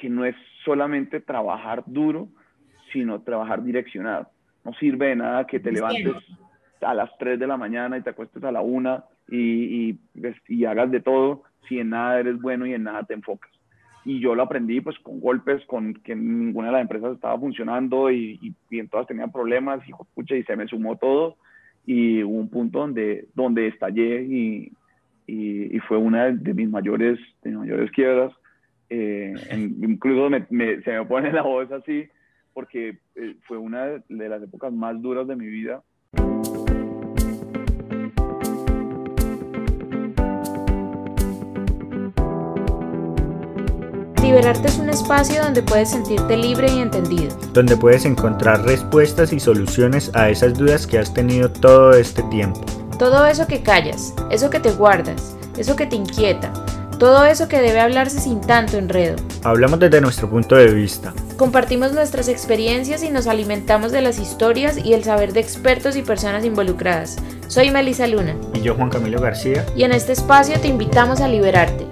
que no es solamente trabajar duro, sino trabajar direccionado. No sirve de nada que te levantes a las 3 de la mañana y te acuestes a la 1 y, pues, y, hagas de todo si en nada eres bueno y en nada te enfocas. Y yo lo aprendí pues con golpes, con que ninguna de las empresas estaba funcionando y, y, en todas tenían problemas y, pucha, y se me sumó todo y hubo un punto donde, donde estallé y, y, fue una de mis mayores, de mis mayores quiebras. Eh, incluso se me pone la voz así porque eh, fue una de las épocas más duras de mi vida Liberarte es un espacio donde puedes sentirte libre y entendido. Donde puedes encontrar respuestas y soluciones a esas dudas que has tenido todo este tiempo. Todo eso que callas, eso que te guardas, eso que te inquieta, todo eso que debe hablarse sin tanto enredo. Hablamos desde nuestro punto de vista. Compartimos nuestras experiencias y nos alimentamos de las historias y el saber de expertos y personas involucradas. Soy Melissa Luna. Y yo Juan Camilo García. Y en este espacio te invitamos a liberarte.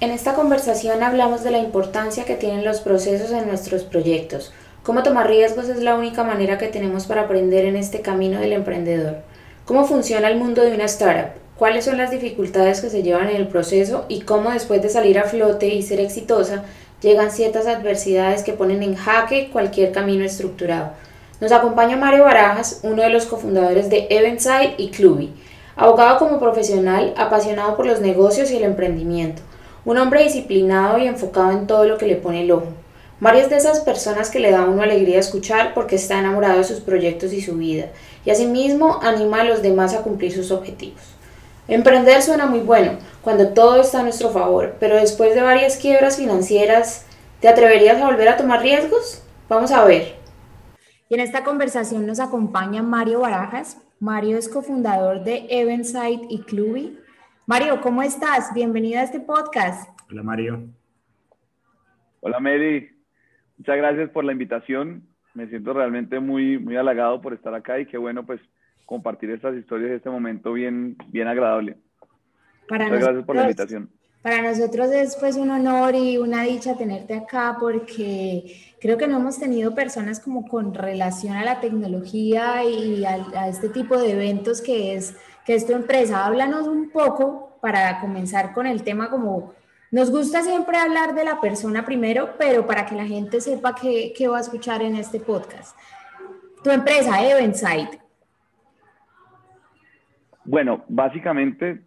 En esta conversación hablamos de la importancia que tienen los procesos en nuestros proyectos. Cómo tomar riesgos es la única manera que tenemos para aprender en este camino del emprendedor. Cómo funciona el mundo de una startup cuáles son las dificultades que se llevan en el proceso y cómo después de salir a flote y ser exitosa llegan ciertas adversidades que ponen en jaque cualquier camino estructurado. Nos acompaña Mario Barajas, uno de los cofundadores de Eventside y Cluby, abogado como profesional, apasionado por los negocios y el emprendimiento, un hombre disciplinado y enfocado en todo lo que le pone el ojo. Mario es de esas personas que le da a uno alegría escuchar porque está enamorado de sus proyectos y su vida, y asimismo anima a los demás a cumplir sus objetivos. Emprender suena muy bueno cuando todo está a nuestro favor, pero después de varias quiebras financieras, ¿te atreverías a volver a tomar riesgos? Vamos a ver. Y en esta conversación nos acompaña Mario Barajas. Mario es cofundador de Eventside y Cluby. Mario, ¿cómo estás? Bienvenida a este podcast. Hola Mario. Hola Mary. Muchas gracias por la invitación. Me siento realmente muy, muy halagado por estar acá y qué bueno pues compartir estas historias en este momento bien, bien agradable. Para Muchas gracias por la invitación. Para nosotros es pues un honor y una dicha tenerte acá porque creo que no hemos tenido personas como con relación a la tecnología y a, este tipo de eventos que es, que es tu empresa. Háblanos un poco para comenzar con el tema como nos gusta siempre hablar de la persona primero, pero para que la gente sepa qué, qué va a escuchar en este podcast. Tu empresa, Eventside, bueno, básicamente,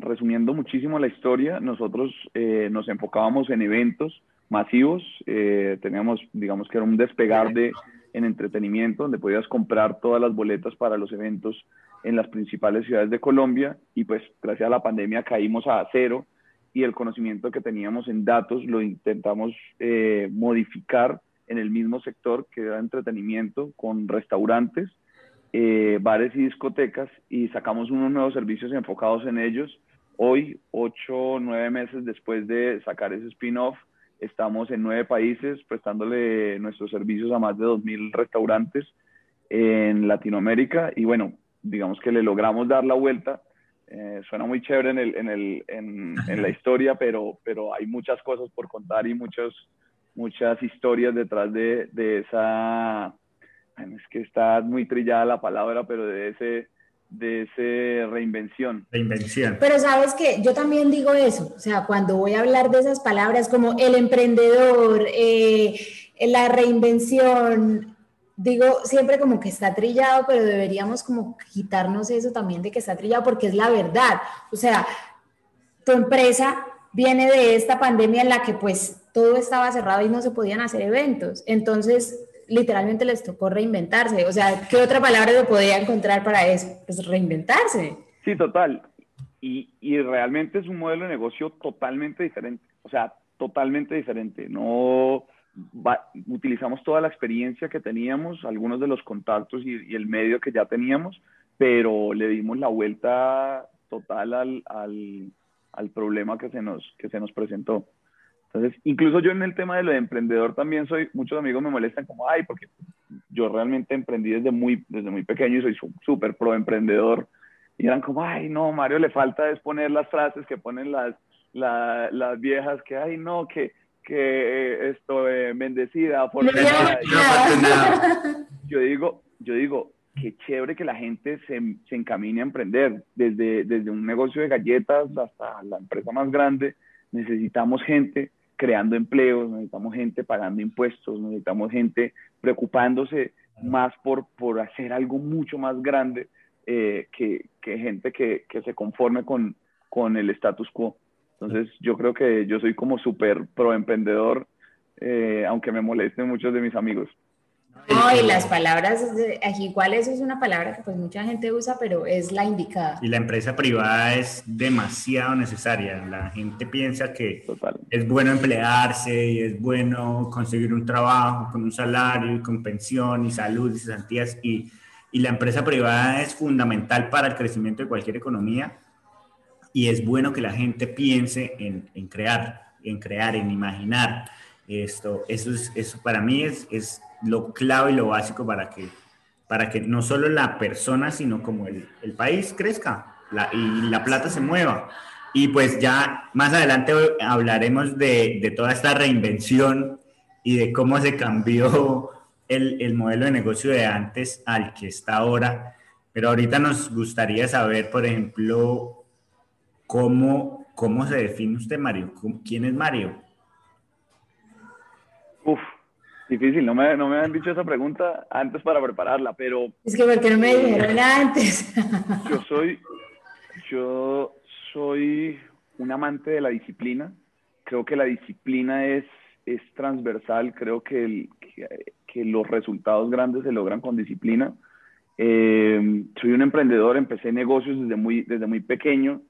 resumiendo muchísimo la historia, nosotros eh, nos enfocábamos en eventos masivos, eh, teníamos, digamos que era un despegar de, en entretenimiento, donde podías comprar todas las boletas para los eventos en las principales ciudades de Colombia y pues gracias a la pandemia caímos a cero y el conocimiento que teníamos en datos lo intentamos eh, modificar en el mismo sector que era entretenimiento con restaurantes eh, bares y discotecas y sacamos unos nuevos servicios enfocados en ellos. Hoy, ocho o nueve meses después de sacar ese spin-off, estamos en nueve países prestándole nuestros servicios a más de 2.000 restaurantes en Latinoamérica y bueno, digamos que le logramos dar la vuelta. Eh, suena muy chévere en, el, en, el, en, en, la historia, pero, pero hay muchas cosas por contar y muchas, muchas historias detrás de, de esa es que está muy trillada la palabra, pero de ese, de ese reinvención. Reinvención. Pero sabes que yo también digo eso, o sea, cuando voy a hablar de esas palabras como el emprendedor, eh, la reinvención, digo siempre como que está trillado, pero deberíamos como quitarnos eso también de que está trillado porque es la verdad. O sea, tu empresa viene de esta pandemia en la que pues todo estaba cerrado y no se podían hacer eventos. Entonces, literalmente les tocó reinventarse. O sea, ¿qué otra palabra lo podía encontrar para eso? Pues reinventarse. Sí, total. Y, y realmente es un modelo de negocio totalmente diferente. O sea, totalmente diferente. No utilizamos toda la experiencia que teníamos, algunos de los contactos y, el medio que ya teníamos, pero le dimos la vuelta total al, al, al problema que se nos, que se nos presentó. Entonces, incluso yo en el tema de lo de emprendedor también soy, muchos amigos me molestan como, ay, porque yo realmente emprendí desde muy, desde muy pequeño y soy súper pro emprendedor. y eran como, ay, no, Mario le falta es poner las frases que ponen las, las viejas, que, ay, no, que, que esto, eh, bendecida por... yo digo, yo digo, qué chévere que la gente se, se encamine a emprender, desde, desde un negocio de galletas hasta la empresa más grande, necesitamos gente creando empleos, necesitamos gente pagando impuestos, necesitamos gente preocupándose más por, por hacer algo mucho más grande eh, que, que, gente que, que, se conforme con, con el status quo. Entonces yo creo que yo soy como súper pro emprendedor, eh, aunque me molesten muchos de mis amigos. No, y las palabras, igual eso es una palabra que pues mucha gente usa, pero es la indicada. Y la empresa privada es demasiado necesaria. La gente piensa que es bueno emplearse y es bueno conseguir un trabajo con un salario y con pensión y salud y cesantías. Y, y la empresa privada es fundamental para el crecimiento de cualquier economía. Y es bueno que la gente piense en, en crear, en crear, en imaginar. Esto, eso, es, eso para mí es, es lo clave y lo básico para que, para que no solo la persona, sino como el, el país crezca y la plata se mueva. Y pues ya más adelante hablaremos de, de toda esta reinvención y de cómo se cambió el, el, modelo de negocio de antes al que está ahora. Pero ahorita nos gustaría saber, por ejemplo, cómo, cómo se define usted, Mario. ¿Quién es Mario? Uf, Difícil, no me, no me han dicho esa pregunta antes para prepararla, pero... Es que porque no me dijeron antes. Yo soy, yo soy un amante de la disciplina. Creo que la disciplina es, es transversal. Creo que, el, que, los resultados grandes se logran con disciplina. Eh, soy un emprendedor, empecé negocios desde muy, desde muy pequeño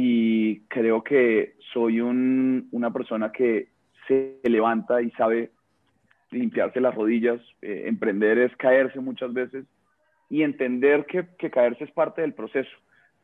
y creo que soy un, una persona que se levanta y sabe limpiarse las rodillas, eh, emprender es caerse muchas veces y entender que, que caerse es parte del proceso.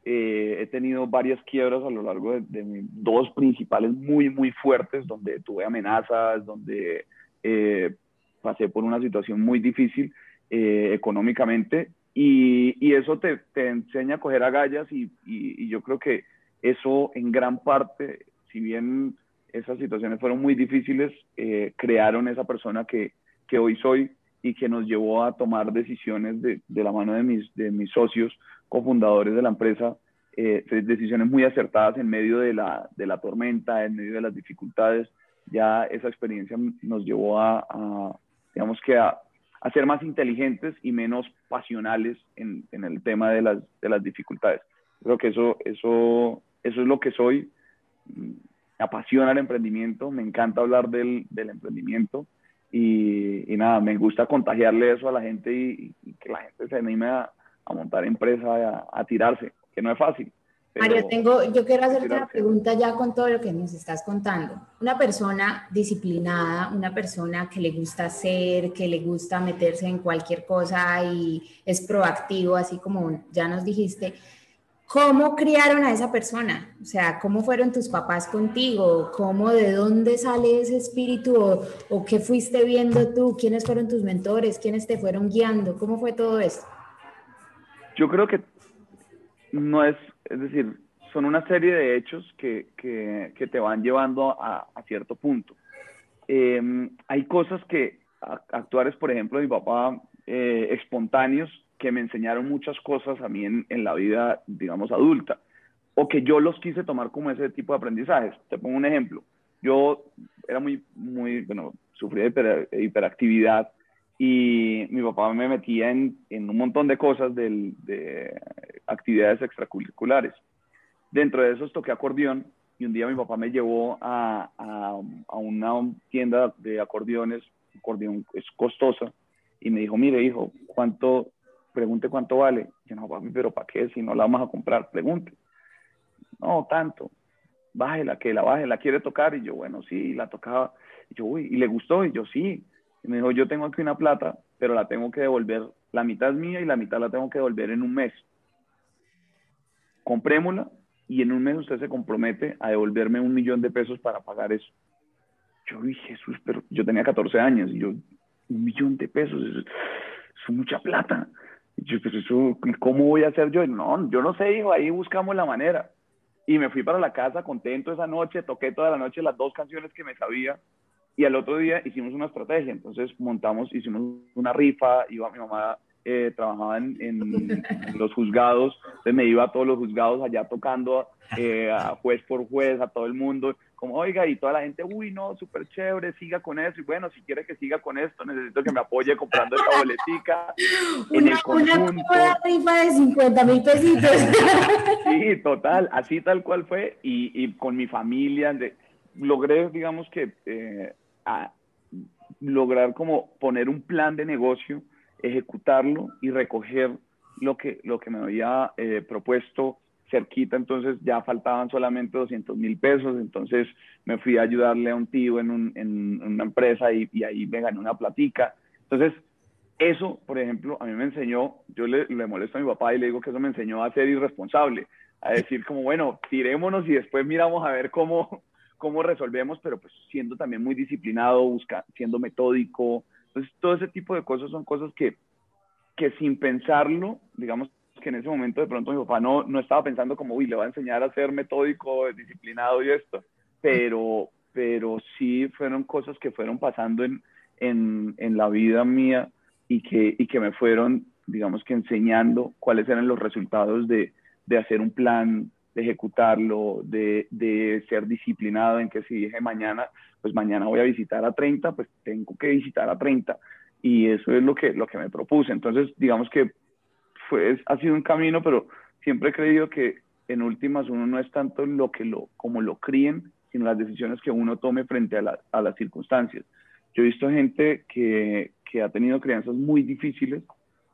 Eh, he tenido varias quiebras a lo largo de, de dos principales muy, muy fuertes, donde tuve amenazas, donde eh, pasé por una situación muy difícil económicamente y, y, eso te, te, enseña a coger agallas y, y, y yo creo que eso en gran parte, si bien esas situaciones fueron muy difíciles, eh, crearon esa persona que, que, hoy soy y que nos llevó a tomar decisiones de, de la mano de mis, de mis socios, cofundadores de la empresa, eh, decisiones muy acertadas en medio de la, de la tormenta, en medio de las dificultades. Ya esa experiencia nos llevó a, a digamos que a, a, ser más inteligentes y menos pasionales en, en el tema de las, de las dificultades. Creo que eso, eso, eso es lo que soy me apasiona el emprendimiento, me encanta hablar del, del emprendimiento y, y, nada, me gusta contagiarle eso a la gente y, y que la gente se anime a, a montar empresa, a, a, tirarse, que no es fácil. Mario, tengo, yo quiero hacerte una pregunta ya con todo lo que nos estás contando. Una persona disciplinada, una persona que le gusta hacer, que le gusta meterse en cualquier cosa y es proactivo, así como ya nos dijiste, ¿Cómo criaron a esa persona? O sea, ¿cómo fueron tus papás contigo? ¿Cómo, de dónde sale ese espíritu? ¿O, qué fuiste viendo tú? ¿Quiénes fueron tus mentores? ¿Quiénes te fueron guiando? ¿Cómo fue todo esto? Yo creo que no es, es decir, son una serie de hechos que, que, te van llevando a, a cierto punto. Eh, hay cosas que, actuales, por ejemplo, mi papá, eh, espontáneos, que me enseñaron muchas cosas a mí en, en, la vida, digamos, adulta, o que yo los quise tomar como ese tipo de aprendizajes. Te pongo un ejemplo. Yo era muy, muy, bueno, sufría de hiper, hiperactividad y mi papá me metía en, en un montón de cosas del, de actividades extracurriculares. Dentro de esos toqué acordeón y un día mi papá me llevó a, a, a una tienda de acordeones, acordeón es costosa, y me dijo, mire hijo, ¿cuánto, pregunte cuánto vale. Yo no, papi, pero ¿para qué? Si no la vamos a comprar, pregunte. No, tanto. Bájela, que la baje, la quiere tocar. Y yo, bueno, sí, la tocaba. Y yo, uy, ¿y le gustó? Y yo, sí. Y me dijo, yo tengo aquí una plata, pero la tengo que devolver. La mitad es mía y la mitad la tengo que devolver en un mes. Comprémosla y en un mes usted se compromete a devolverme un millón de pesos para pagar eso. Yo dije, Jesús, pero yo tenía 14 años y yo, un millón de pesos, eso es, es mucha plata yo, pues eso, ¿cómo voy a hacer yo? No, yo no sé, hijo, ahí buscamos la manera. Y me fui para la casa contento esa noche, toqué toda la noche las dos canciones que me sabía y al otro día hicimos una estrategia. Entonces montamos, hicimos una rifa, iba mi mamá eh, trabajaba en, los juzgados, entonces me iba a todos los juzgados allá tocando eh, a juez por juez, a todo el mundo, como, oiga, y toda la gente, uy, no, súper chévere, siga con eso, y bueno, si quiere que siga con esto, necesito que me apoye comprando esta boletica. en el conjunto. Una rifa de 50 mil pesitos. sí, total, así tal cual fue, y, y con mi familia, de, logré, digamos que, eh, a, lograr como poner un plan de negocio ejecutarlo y recoger lo que, lo que me había eh, propuesto cerquita, entonces ya faltaban solamente 200 mil pesos, entonces me fui a ayudarle a un tío en, un, en una empresa y, ahí me gané una platica. Entonces, eso, por ejemplo, a mí me enseñó, yo le, le molesto a mi papá y le digo que eso me enseñó a ser irresponsable, a decir como, bueno, tirémonos y después miramos a ver cómo, cómo resolvemos, pero pues siendo también muy disciplinado, busca, siendo metódico, entonces, todo ese tipo de cosas son cosas que, que sin pensarlo, digamos que en ese momento de pronto mi papá no, no estaba pensando como, uy, le va a enseñar a ser metódico, disciplinado y esto, pero, pero sí fueron cosas que fueron pasando en, en, en la vida mía y que, y que me fueron, digamos que enseñando cuáles eran los resultados de, de hacer un plan, de ejecutarlo, de, de, ser disciplinado en que si dije mañana, pues mañana voy a visitar a 30, pues tengo que visitar a 30. Y eso es lo que, lo que me propuse. Entonces, digamos que fue, ha sido un camino, pero siempre he creído que en últimas uno no es tanto lo que lo, como lo críen, sino las decisiones que uno tome frente a, la, a las circunstancias. Yo he visto gente que, que ha tenido crianzas muy difíciles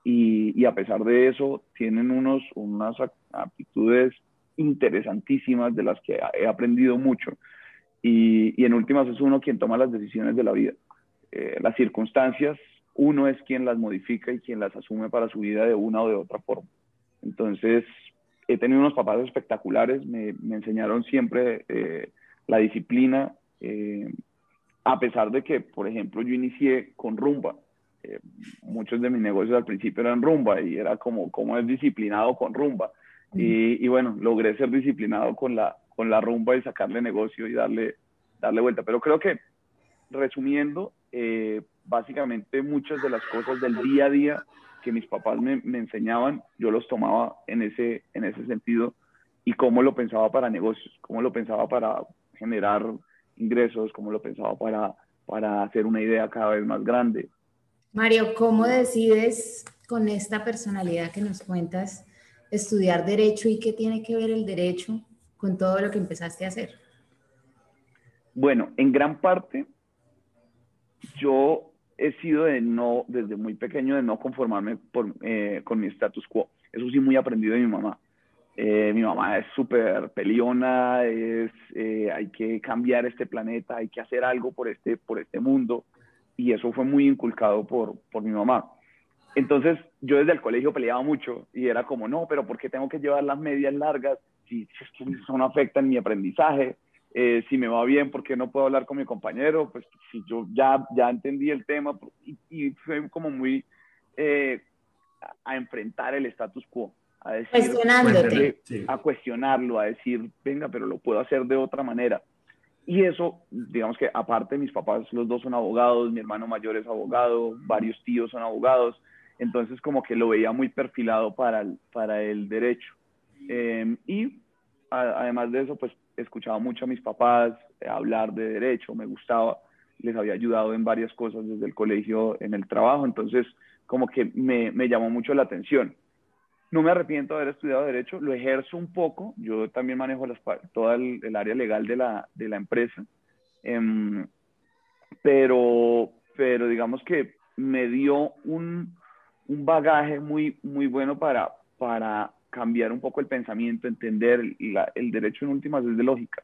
y, y, a pesar de eso tienen unos, unas aptitudes interesantísimas de las que he aprendido mucho. Y, y en últimas es uno quien toma las decisiones de la vida. Eh, las circunstancias, uno es quien las modifica y quien las asume para su vida de una o de otra forma. Entonces, he tenido unos papás espectaculares, me, me enseñaron siempre eh, la disciplina, eh, a pesar de que, por ejemplo, yo inicié con rumba. Eh, muchos de mis negocios al principio eran rumba y era como, como es disciplinado con rumba. Y, y, bueno, logré ser disciplinado con la, con la rumba y sacarle negocio y darle, darle vuelta. Pero creo que, resumiendo, básicamente muchas de las cosas del día a día que mis papás me, me, enseñaban, yo los tomaba en ese, en ese sentido y cómo lo pensaba para negocios, cómo lo pensaba para generar ingresos, cómo lo pensaba para, para hacer una idea cada vez más grande. Mario, ¿cómo decides con esta personalidad que nos cuentas estudiar derecho y qué tiene que ver el derecho con todo lo que empezaste a hacer? Bueno, en gran parte yo he sido de no, desde muy pequeño, de no conformarme por, eh, con mi status quo. Eso sí, muy aprendido de mi mamá. Eh, mi mamá es súper peliona, es, eh, hay que cambiar este planeta, hay que hacer algo por este, por este mundo. Y eso fue muy inculcado por, por mi mamá. Entonces, yo desde el colegio peleaba mucho y era como, no, pero ¿por qué tengo que llevar las medias largas? Si, si no afecta en mi aprendizaje, eh, si me va bien, ¿por qué no puedo hablar con mi compañero? Pues si yo ya, ya entendí el tema y, y fue como muy eh, a, enfrentar el status quo. A decir, Cuestionándote. A cuestionarlo, a decir, venga, pero lo puedo hacer de otra manera. Y eso, digamos que aparte mis papás, los dos son abogados, mi hermano mayor es abogado, varios tíos son abogados, entonces como que lo veía muy perfilado para el, para el derecho. Eh, y a, además de eso, pues escuchaba mucho a mis papás eh, hablar de derecho, me gustaba, les había ayudado en varias cosas desde el colegio, en el trabajo, entonces como que me, llamó mucho la atención. No me arrepiento de haber estudiado Derecho, lo ejerzo un poco, yo también manejo las, toda el, el, área legal de la, empresa, eh, pero, pero digamos que me dio un, un bagaje muy, muy bueno para, para cambiar un poco el pensamiento, entender la, el derecho en últimas es de lógica.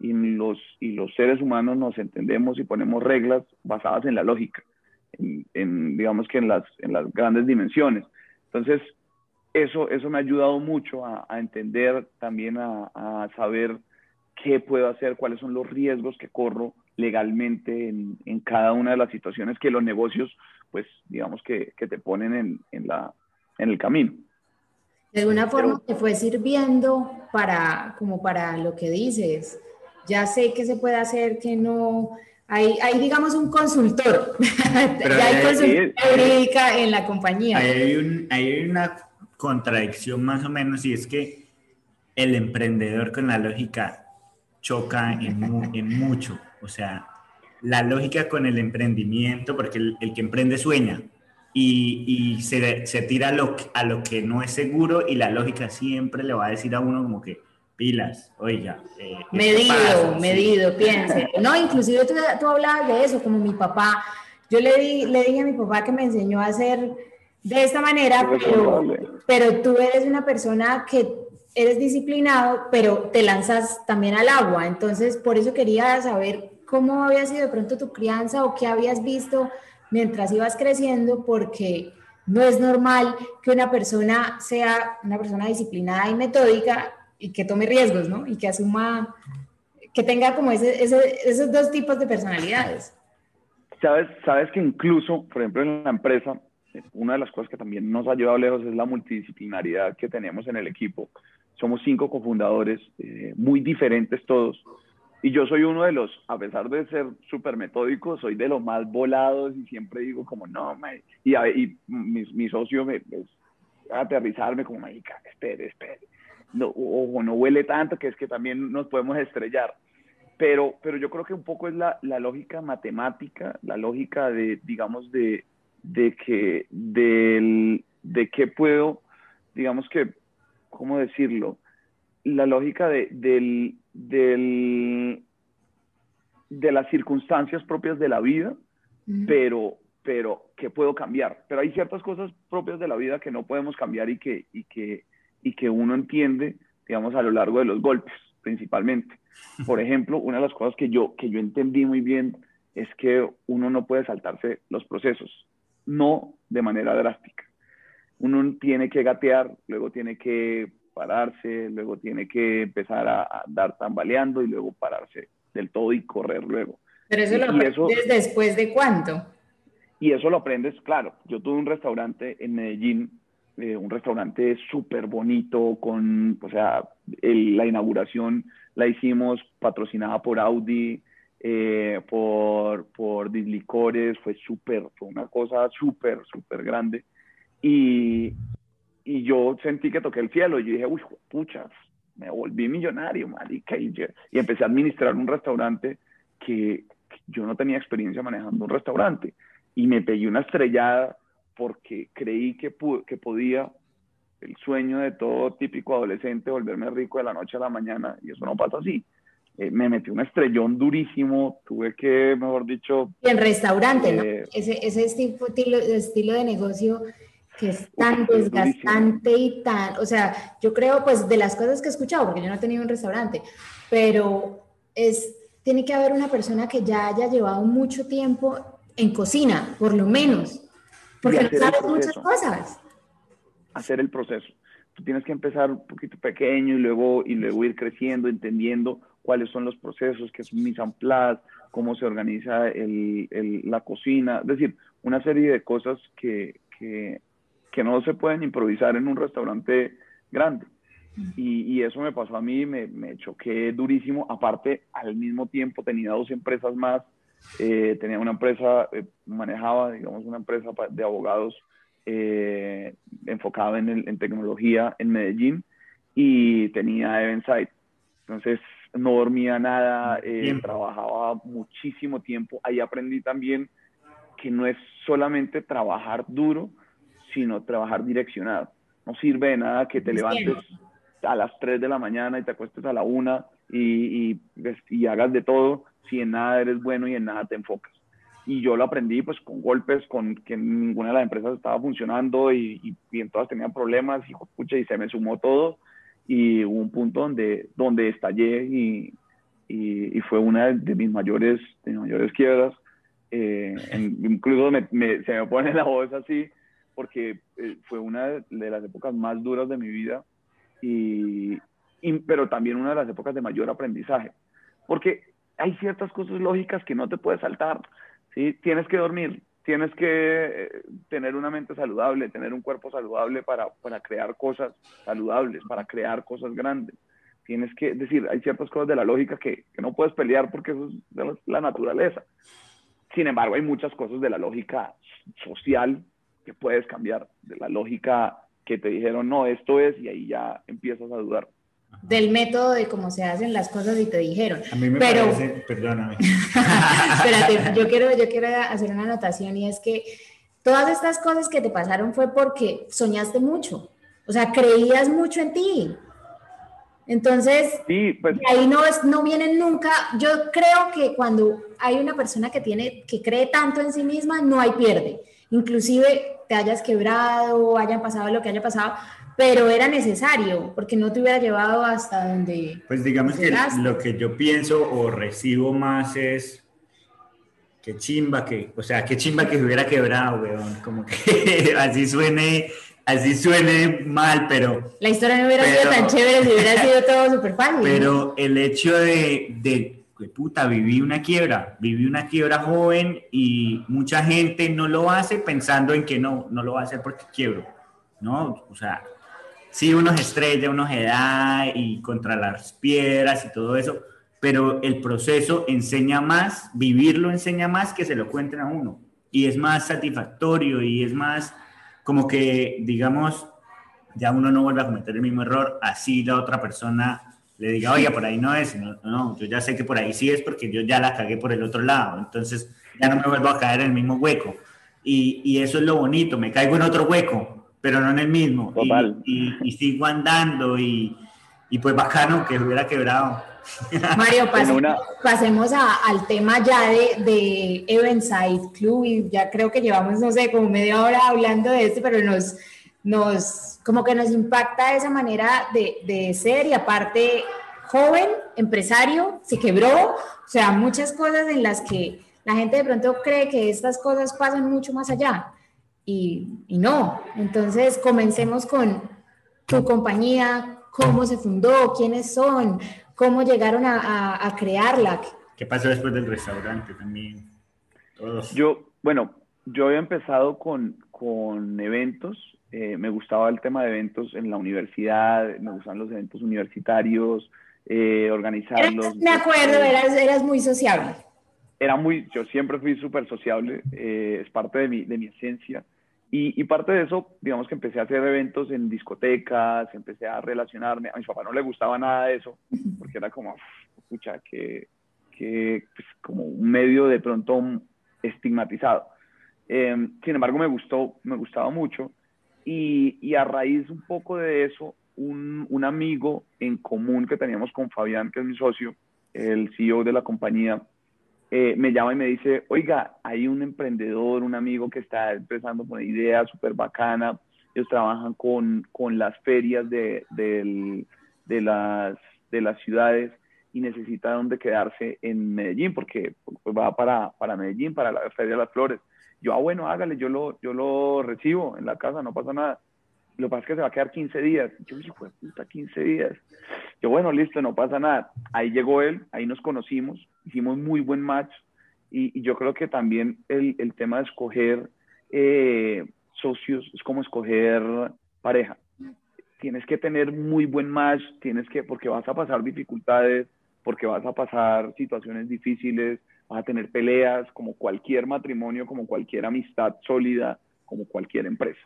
Y los, y los seres humanos nos entendemos y ponemos reglas basadas en la lógica, en, en, digamos que en las, en las grandes dimensiones. Entonces, eso, eso me ha ayudado mucho a, a entender, también a, a, saber qué puedo hacer, cuáles son los riesgos que corro legalmente en, en cada una de las situaciones que los negocios pues digamos que, que te ponen en, en, la, en el camino. De alguna forma te fue sirviendo para, como para lo que dices. Ya sé que se puede hacer, que no. Hay, hay digamos, un consultor. ya hay consultoría jurídica en la compañía. Hay, un, hay una contradicción más o menos y es que el emprendedor con la lógica choca en, en mucho. O sea, la lógica con el emprendimiento, porque el, el que emprende sueña, y, y se, se, tira a lo, a lo que no es seguro y la lógica siempre le va a decir a uno como que pilas, oiga. Eh, medido, medido, piense. No, inclusive tú, tú, hablabas de eso, como mi papá. Yo le, di, le dije a mi papá que me enseñó a hacer de esta manera, pero, pero tú eres una persona que eres disciplinado, pero te lanzas también al agua. Entonces, por eso quería saber cómo había sido de pronto tu crianza o qué habías visto mientras ibas creciendo, porque no es normal que una persona sea una persona disciplinada y metódica y que tome riesgos, ¿no? Y que asuma, que tenga como ese, esos dos tipos de personalidades. Sabes, sabes que incluso, por ejemplo, en la empresa, una de las cosas que también nos ha llevado lejos es la multidisciplinaridad que tenemos en el equipo. Somos cinco cofundadores, eh, muy diferentes todos, y yo soy uno de los, a pesar de ser súper metódico, soy de los más volados y siempre digo como, no, y, y mi, mi, socio me, pues, aterrizarme como, marica, espere, espere. No, o, no huele tanto, que es que también nos podemos estrellar. Pero, pero yo creo que un poco es la, la lógica matemática, la lógica de, digamos, de, de que, del, de qué puedo, digamos que, ¿cómo decirlo? La lógica de, del, del, de las circunstancias propias de la vida, pero, pero que puedo cambiar. Pero hay ciertas cosas propias de la vida que no podemos cambiar y que, y que, y que uno entiende, digamos, a lo largo de los golpes, principalmente. Por ejemplo, una de las cosas que yo, que yo entendí muy bien es que uno no puede saltarse los procesos, no de manera drástica. Uno tiene que gatear, luego tiene que pararse, luego tiene que empezar a, dar tambaleando y luego pararse del todo y correr luego. Pero eso lo aprendes después de cuánto? Y eso lo aprendes, claro. Yo tuve un restaurante en Medellín, eh, un restaurante súper bonito, con, o sea, la inauguración la hicimos patrocinada por Audi, eh, por, por Dislicores, fue súper, fue una cosa súper, súper grande. Y, y yo sentí que toqué el cielo y yo dije, uy, puchas, me volví millonario, marica, y, y empecé a administrar un restaurante que, yo no tenía experiencia manejando un restaurante y me pegué una estrellada porque creí que, que podía el sueño de todo típico adolescente volverme rico de la noche a la mañana y eso no pasa así. Eh, me metí un estrellón durísimo, tuve que, mejor dicho... Y en restaurante, ¿no? Eh, ese, ese estilo, estilo de negocio que es tan desgastante y tan, o sea, yo creo pues de las cosas que he escuchado, porque yo no he tenido un restaurante, pero es, tiene que haber una persona que ya haya llevado mucho tiempo en cocina, por lo menos, porque no sabes muchas cosas. Hacer el proceso. Tú tienes que empezar un poquito pequeño y luego, y luego ir creciendo, entendiendo cuáles son los procesos, qué es un mise en place, cómo se organiza el, el, la cocina, es decir, una serie de cosas que, que que no se pueden improvisar en un restaurante grande. Y, eso me pasó a mí, me, me, choqué durísimo. Aparte, al mismo tiempo tenía dos empresas más. Eh, tenía una empresa, eh, manejaba, digamos, una empresa de abogados eh, enfocada en, en, tecnología en Medellín y tenía Evenside. Entonces, no dormía nada, trabajaba muchísimo tiempo. Ahí aprendí también que no es solamente trabajar duro, sino trabajar direccionado. No sirve de nada que te levantes a las 3 de la mañana y te acuestes a la 1 y, y, hagas de todo si en nada eres bueno y en nada te enfocas. Y yo lo aprendí pues con golpes, con que ninguna de las empresas estaba funcionando y, y, en todas tenían problemas y, escucha, y se me sumó todo y hubo un punto donde, donde estallé y, y, fue una de mis mayores, de mis mayores quiebras. Eh, incluso se me pone la voz así porque eh, fue una de las épocas más duras de mi vida, y, pero también una de las épocas de mayor aprendizaje, porque hay ciertas cosas lógicas que no te puedes saltar, ¿sí? Tienes que dormir, tienes que eh, tener una mente saludable, tener un cuerpo saludable para, para crear cosas saludables, para crear cosas grandes. Tienes que decir, hay ciertas cosas de la lógica que, que no puedes pelear porque eso es la naturaleza. Sin embargo, hay muchas cosas de la lógica social que puedes cambiar, de la lógica que te dijeron, no, esto es, y ahí ya empiezas a dudar del método de cómo se hacen las cosas y te dijeron. A mí me Pero, parece, perdóname. espérate, yo quiero, yo quiero hacer una anotación y es que todas estas cosas que te pasaron fue porque soñaste mucho, o sea, creías mucho en ti. Entonces, sí, pues, ahí no, es, no vienen nunca, yo creo que cuando hay una persona que, tiene, que cree tanto en sí misma, no hay pierde. Inclusive te hayas quebrado, hayan pasado lo que haya pasado, pero era necesario porque no te hubiera llevado hasta donde... Pues digamos que lo que yo pienso o recibo más es que chimba que, o sea, qué chimba que se hubiera quebrado, weón, como que así suene, así suene mal, pero... La historia no hubiera sido tan chévere si hubiera sido todo súper fácil. Pero el hecho de, de, puta, viví una quiebra, viví una quiebra joven y mucha gente no lo hace pensando en que no, no lo va a hacer porque quiebro, ¿no? O sea, sí, uno se estrella, uno se y contra las piedras y todo eso, pero el proceso enseña más, vivirlo enseña más que se lo cuenten a uno. Y es más satisfactorio y es más como que, digamos, ya uno no vuelve a cometer el mismo error, así la otra persona le diga, oiga, por ahí no es, no, no, yo ya sé que por ahí sí es porque yo ya la cagué por el otro lado, entonces ya no me vuelvo a caer en el mismo hueco. Y, y eso es lo bonito, me caigo en otro hueco, pero no en el mismo. Y, y, sigo andando y, y, pues bacano que hubiera quebrado. Mario, pasemos al tema ya de, de Eventside Club y ya creo que llevamos, no sé, como media hora hablando de esto, pero nos, nos como que nos impacta esa manera de, de ser y aparte joven, empresario, se quebró, o sea, muchas cosas en las que la gente de pronto cree que estas cosas pasan mucho más allá y, no. Entonces, comencemos con tu compañía, cómo se fundó, quiénes son, cómo llegaron a, a, crearla. ¿Qué pasó después del restaurante también? Yo, bueno, yo había empezado con, con eventos, eh, me gustaba el tema de eventos en la universidad, me gustaban los eventos universitarios, eh, organizarlos. me acuerdo, eras, eras muy sociable era muy, yo siempre fui súper sociable, eh, es parte de mi, de mi esencia. Y, y, parte de eso, digamos que empecé a hacer eventos en discotecas, empecé a relacionarme. A mi papá no le gustaba nada de eso, porque era como, escucha, que, que pues, como un medio de pronto estigmatizado. Em, sin embargo, me gustó, me gustaba mucho. Y, y a raíz un poco de eso, un, un, amigo en común que teníamos con Fabián, que es mi socio, el CEO de la compañía, eh, me llama y me dice, oiga, hay un emprendedor, un amigo que está empezando con una idea súper bacana, ellos trabajan con, con las ferias de, de, las, de las ciudades y necesita dónde quedarse en Medellín, porque va para, para Medellín, para la Feria de las Flores. Yo, ah, bueno, hágale, yo lo, yo lo recibo en la casa, no pasa nada. Lo que pasa es que se va a quedar 15 días. Yo dije, puta, 15 días. Yo, bueno, listo, no pasa nada. Ahí llegó él, ahí nos conocimos, hicimos muy buen match. Y, yo creo que también el, el tema de escoger eh, socios es como escoger pareja. Tienes que tener muy buen match, tienes que, porque vas a pasar dificultades, porque vas a pasar situaciones difíciles, vas a tener peleas, como cualquier matrimonio, como cualquier amistad sólida, como cualquier empresa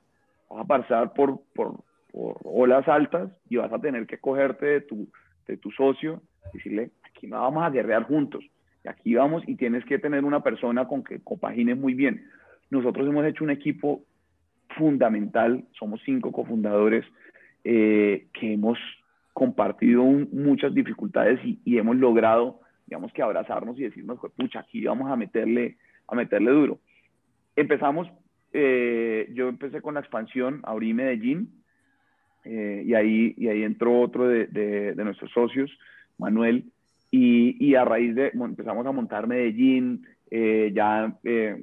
vas a pasar por, por, por, olas altas y vas a tener que cogerte de tu, de tu socio, decirle, aquí no vamos a guerrear juntos, y aquí vamos y tienes que tener una persona con que compagine muy bien. Nosotros hemos hecho un equipo fundamental, somos cinco cofundadores eh, que hemos compartido muchas dificultades y, hemos logrado, digamos que abrazarnos y decirnos, pucha, aquí vamos a meterle, a meterle duro. Empezamos eh, yo empecé con la expansión, abrí Medellín, eh, y, ahí, y ahí entró otro de, de, nuestros socios, Manuel, y, y, a raíz de, empezamos a montar Medellín, eh, ya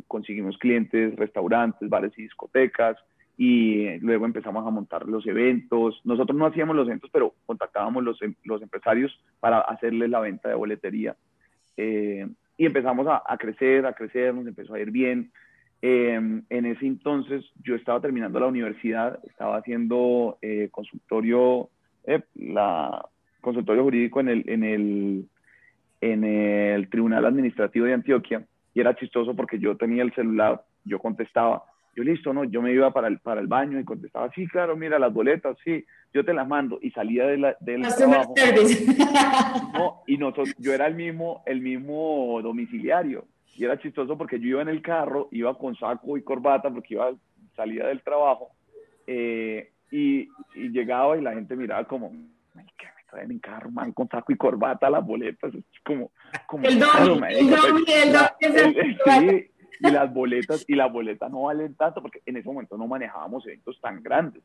conseguimos clientes, restaurantes, bares y discotecas, y luego empezamos a montar los eventos. Nosotros no hacíamos los eventos, pero contactábamos los, em, los empresarios para hacerles la venta de boletería. y empezamos a, a, crecer, a crecer, nos empezó a ir bien. Em, en ese entonces yo estaba terminando la universidad, estaba haciendo eh, consultorio, eh, la, consultorio jurídico en el, en, el, en el Tribunal Administrativo de Antioquia y era chistoso porque yo tenía el celular, yo contestaba, yo listo, ¿no? Yo me iba para el, para el baño y contestaba, sí, claro, mira, las boletas, sí, yo te las mando y salía de la, del trabajo. No, y nosotros, yo era el mismo, el mismo domiciliario y era chistoso porque yo iba en el carro, iba con saco y corbata porque iba, salía del trabajo eh, y, y, llegaba y la gente miraba como, ¿qué me traen en carro, man, con saco y corbata las boletas? Como, como el don, el don, el don, y las boletas, y las boletas no valen tanto porque en ese momento no manejábamos eventos tan grandes.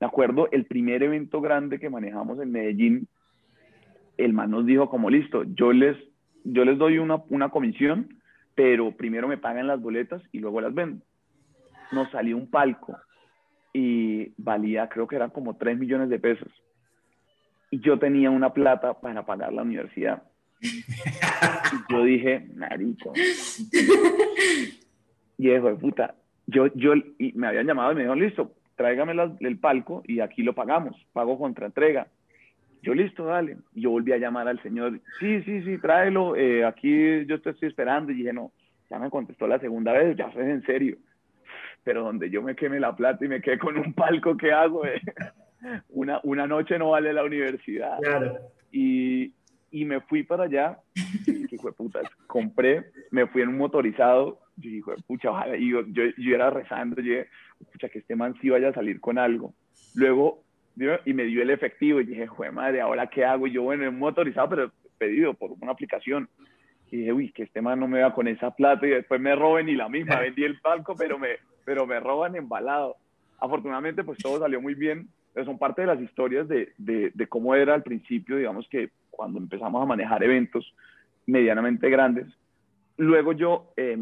Me acuerdo el primer evento grande que manejamos en Medellín, el man nos dijo como listo, yo les, yo les doy una, una comisión, pero primero me pagan las boletas y luego las vendo. Nos salió un palco y valía, creo que eran como 3 millones de pesos. Y yo tenía una plata para pagar la universidad. Yo dije, marico. Y dijo, de puta, yo, yo, y me habían llamado y me dijeron, listo, tráigame el palco y aquí lo pagamos, pago contra entrega. Yo, listo, dale. Y yo volví a llamar al señor, sí, sí, sí, tráelo, eh, aquí yo te estoy esperando. Y dije, no, ya me contestó la segunda vez, ya fue en serio. Pero donde yo me queme la plata y me quedé con un palco, ¿qué hago? Eh? una, una noche no vale la universidad. Claro. Y, y me fui para allá, y fue puta, compré, me fui en un motorizado, yo dije, pucha, ojalá, y yo, yo, yo, era rezando, yo dije, pucha, que este man sí vaya a salir con algo. Luego, y me dio el efectivo, y dije, joder, madre, ¿ahora qué hago? Y yo, bueno, en un motorizado, pero pedido por una aplicación. Y dije, uy, que este man no me va con esa plata, y después me roben, y la misma, vendí el palco, pero me, pero me roban embalado. Afortunadamente, pues todo salió muy bien, pero son parte de las historias de, de, de cómo era al principio, digamos que cuando empezamos a manejar eventos medianamente grandes. Luego yo eh,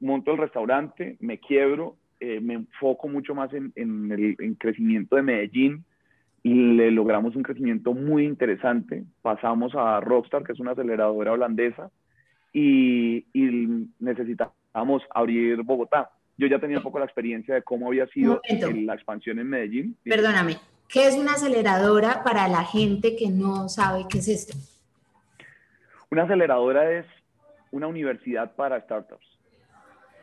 monto el restaurante, me quiebro, eh, me enfoco mucho más en, en el crecimiento de Medellín y le logramos un crecimiento muy interesante. Pasamos a Rockstar, que es una aceleradora holandesa, y, y necesitamos abrir Bogotá. Yo ya tenía un poco la experiencia de cómo había sido la expansión en Medellín. Perdóname, ¿Qué es una aceleradora para la gente que no sabe qué es esto? Una aceleradora es una universidad para startups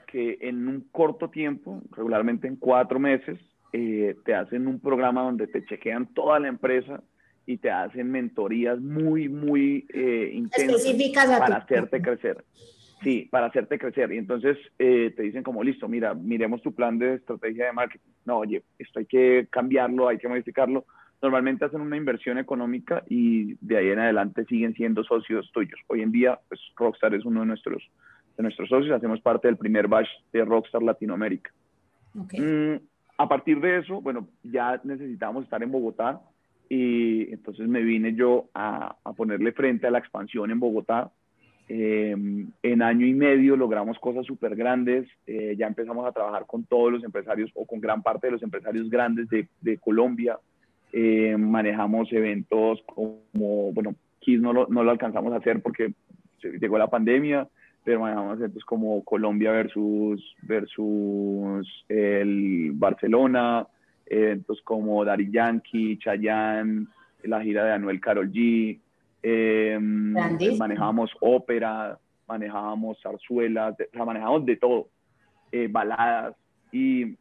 que en un corto tiempo, regularmente en cuatro meses, eh, te hacen un programa donde te chequean toda la empresa y te hacen mentorías muy, muy eh, intensas para hacerte crecer. Sí, para hacerte crecer. Y entonces eh, te dicen como, listo, mira, miremos tu plan de estrategia de marketing. No, oye, esto hay que cambiarlo, hay que modificarlo. Normalmente hacen una inversión económica y de ahí en adelante siguen siendo socios tuyos. Hoy en día, pues Rockstar es uno de nuestros, de nuestros socios, hacemos parte del primer batch de Rockstar Latinoamérica. Mm, a partir de eso, bueno, ya necesitábamos estar en Bogotá y entonces me vine yo a, a ponerle frente a la expansión en Bogotá eh, en año y medio logramos cosas súper grandes, eh, ya empezamos a trabajar con todos los empresarios o con gran parte de los empresarios grandes de, Colombia, eh, manejamos eventos como, bueno, Kiss no lo, no lo alcanzamos a hacer porque llegó la pandemia, pero manejamos eventos como Colombia versus, versus el Barcelona, eventos como Dari Yankee, Chayanne, la gira de Anuel Carol G, eh, manejábamos ópera, manejábamos zarzuelas, o sea, manejábamos de todo, eh, baladas y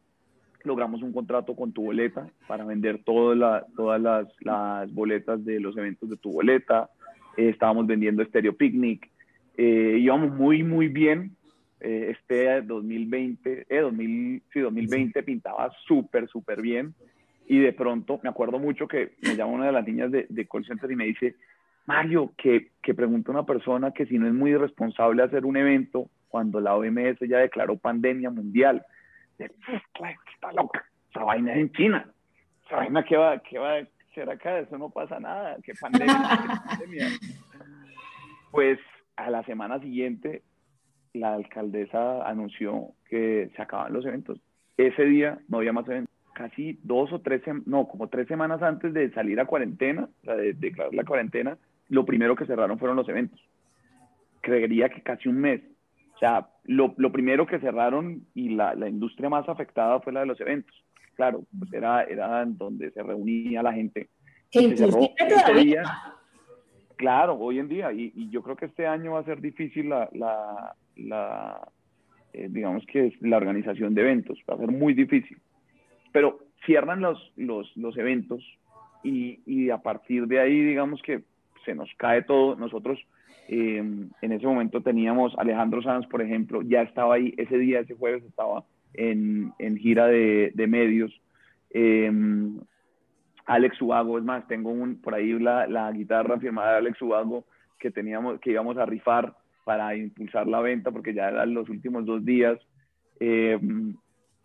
logramos un contrato con tu boleta para vender todas las, las, boletas de los eventos de tu boleta. Eh, estábamos vendiendo Stereo Picnic. Eh, íbamos muy, muy bien. este 2020, 2000, sí, 2020 pintaba súper, súper bien. Y de pronto, me acuerdo mucho que me llama una de las niñas de, de call center y me dice, Mario, que, que pregunta una persona que si no es muy irresponsable hacer un evento cuando la OMS ya declaró pandemia mundial. Está loca, esa vaina es en China. Esa vaina que va, que va a ser acá, eso no pasa nada, que pandemia. Pues a la semana siguiente la alcaldesa anunció que se acaban los eventos. Ese día no había más eventos. Casi dos o tres, no, como tres semanas antes de salir a cuarentena, o de declarar la cuarentena, lo primero que cerraron fueron los eventos. Creería que casi un mes. O sea, lo, lo primero que cerraron y la, la, industria más afectada fue la de los eventos. Claro, pues era, era donde se reunía la gente. Que claro, hoy en día, y, y, yo creo que este año va a ser difícil la, la, la eh, digamos que la organización de eventos, va a ser muy difícil. Pero cierran los, los, los eventos y, y a partir de ahí, digamos que se nos cae todo. Nosotros Em, en ese momento teníamos Alejandro Sanz, por ejemplo, ya estaba ahí, ese día, ese jueves estaba en, en gira de, de medios. Em, Alex Ubago, es más, tengo un, por ahí la, la, guitarra firmada de Alex Ubago que, teníamos, que íbamos a rifar para impulsar la venta porque ya eran los últimos dos días em,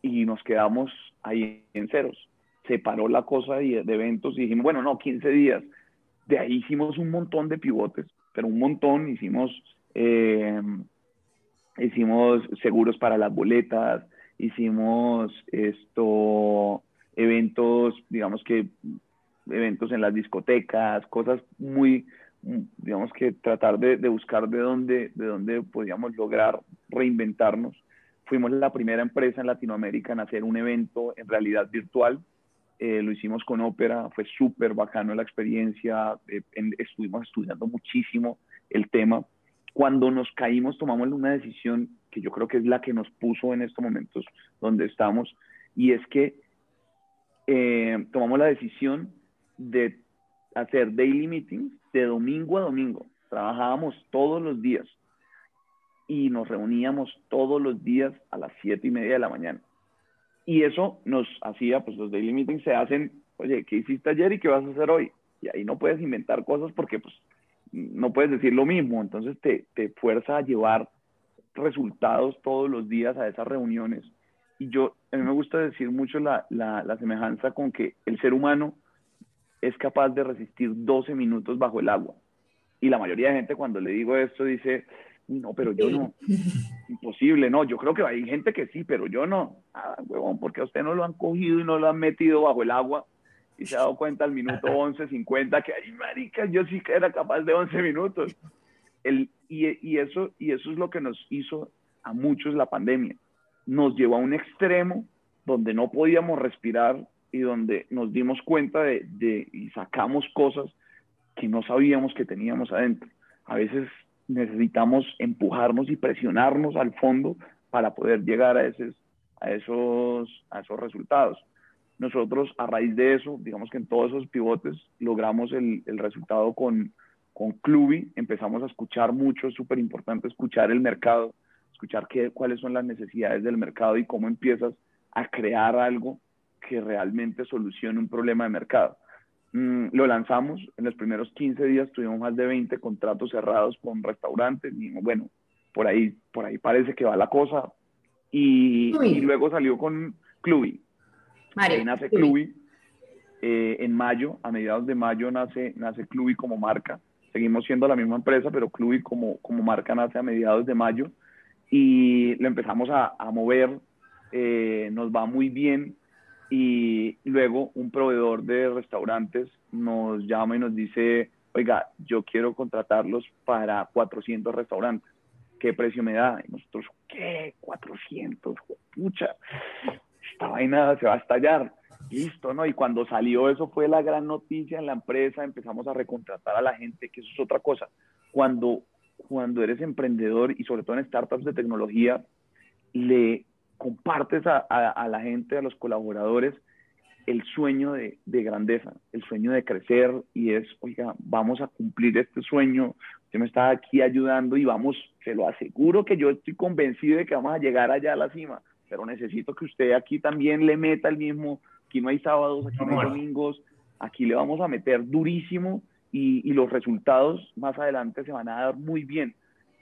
y nos quedamos ahí en ceros. Se paró la cosa de eventos y dijimos, bueno, no, 15 días. De ahí hicimos un montón de pivotes pero un montón. Hicimos, eh, hicimos seguros para las boletas, hicimos esto, eventos, digamos que eventos en las discotecas, cosas muy, digamos que tratar de, de, buscar de dónde, de dónde podíamos lograr reinventarnos. Fuimos la primera empresa en Latinoamérica en hacer un evento en realidad virtual eh, lo hicimos con ópera, fue súper bacano la experiencia, eh, estuvimos estudiando muchísimo el tema. Cuando nos caímos tomamos una decisión que yo creo que es la que nos puso en estos momentos donde estamos, y es que eh, tomamos la decisión de hacer daily meetings de domingo a domingo. Trabajábamos todos los días y nos reuníamos todos los días a las siete y media de la mañana y eso nos hacía, pues los daily meetings se hacen, oye, ¿qué hiciste ayer y qué vas a hacer hoy? Y ahí no puedes inventar cosas porque pues no puedes decir lo mismo, entonces te, te fuerza a llevar resultados todos los días a esas reuniones. Y yo, a mí me gusta decir mucho la, la, la semejanza con que el ser humano es capaz de resistir 12 minutos bajo el agua. Y la mayoría de gente cuando le digo esto dice, no, pero yo no. Imposible, no. Yo creo que hay gente que sí, pero yo no. Ah, huevón, porque a usted no lo han cogido y no lo han metido bajo el agua y se ha dado cuenta al minuto 11, 50 que, ay, marica, yo sí que era capaz de 11 minutos. El, y, y, eso, y eso es lo que nos hizo a muchos la pandemia. Nos llevó a un extremo donde no podíamos respirar y donde nos dimos cuenta de, de y sacamos cosas que no sabíamos que teníamos adentro. A veces necesitamos empujarnos y presionarnos al fondo para poder llegar a, esos, a, esos, a esos resultados. Nosotros a raíz de eso, digamos que en todos esos pivotes logramos el, el resultado con, con Clubi, empezamos a escuchar mucho, es súper importante escuchar el mercado, escuchar qué, cuáles son las necesidades del mercado y cómo empiezas a crear algo que realmente solucione un problema de mercado. Mm, lo lanzamos, en los primeros 15 días tuvimos más de 20 contratos cerrados con restaurantes y bueno, por ahí, por ahí parece que va la cosa. Y, y luego salió con Clubi. Ahí nace Clubi. Eh, en mayo, a mediados de mayo nace, nace Clubi como marca. Seguimos siendo la misma empresa, pero Clubi como, como marca nace a mediados de mayo y lo empezamos a, a mover. Eh, nos va muy bien y luego un proveedor de restaurantes nos llama y nos dice, oiga, yo quiero contratarlos para 400 restaurantes. ¿Qué precio me da? Y nosotros, ¿qué? 400, pucha, esta vaina se va a estallar. Listo, ¿no? Y cuando salió eso fue la gran noticia en la empresa, empezamos a recontratar a la gente, que eso es otra cosa. Cuando, cuando eres emprendedor y sobre todo en startups de tecnología, le compartes a, a, la gente, a los colaboradores, el sueño de, de, grandeza, el sueño de crecer y es, oiga, vamos a cumplir este sueño, usted me está aquí ayudando y vamos, se lo aseguro que yo estoy convencido de que vamos a llegar allá a la cima, pero necesito que usted aquí también le meta el mismo, aquí no hay sábados, aquí no hay domingos, aquí le vamos a meter durísimo y, y los resultados más adelante se van a dar muy bien.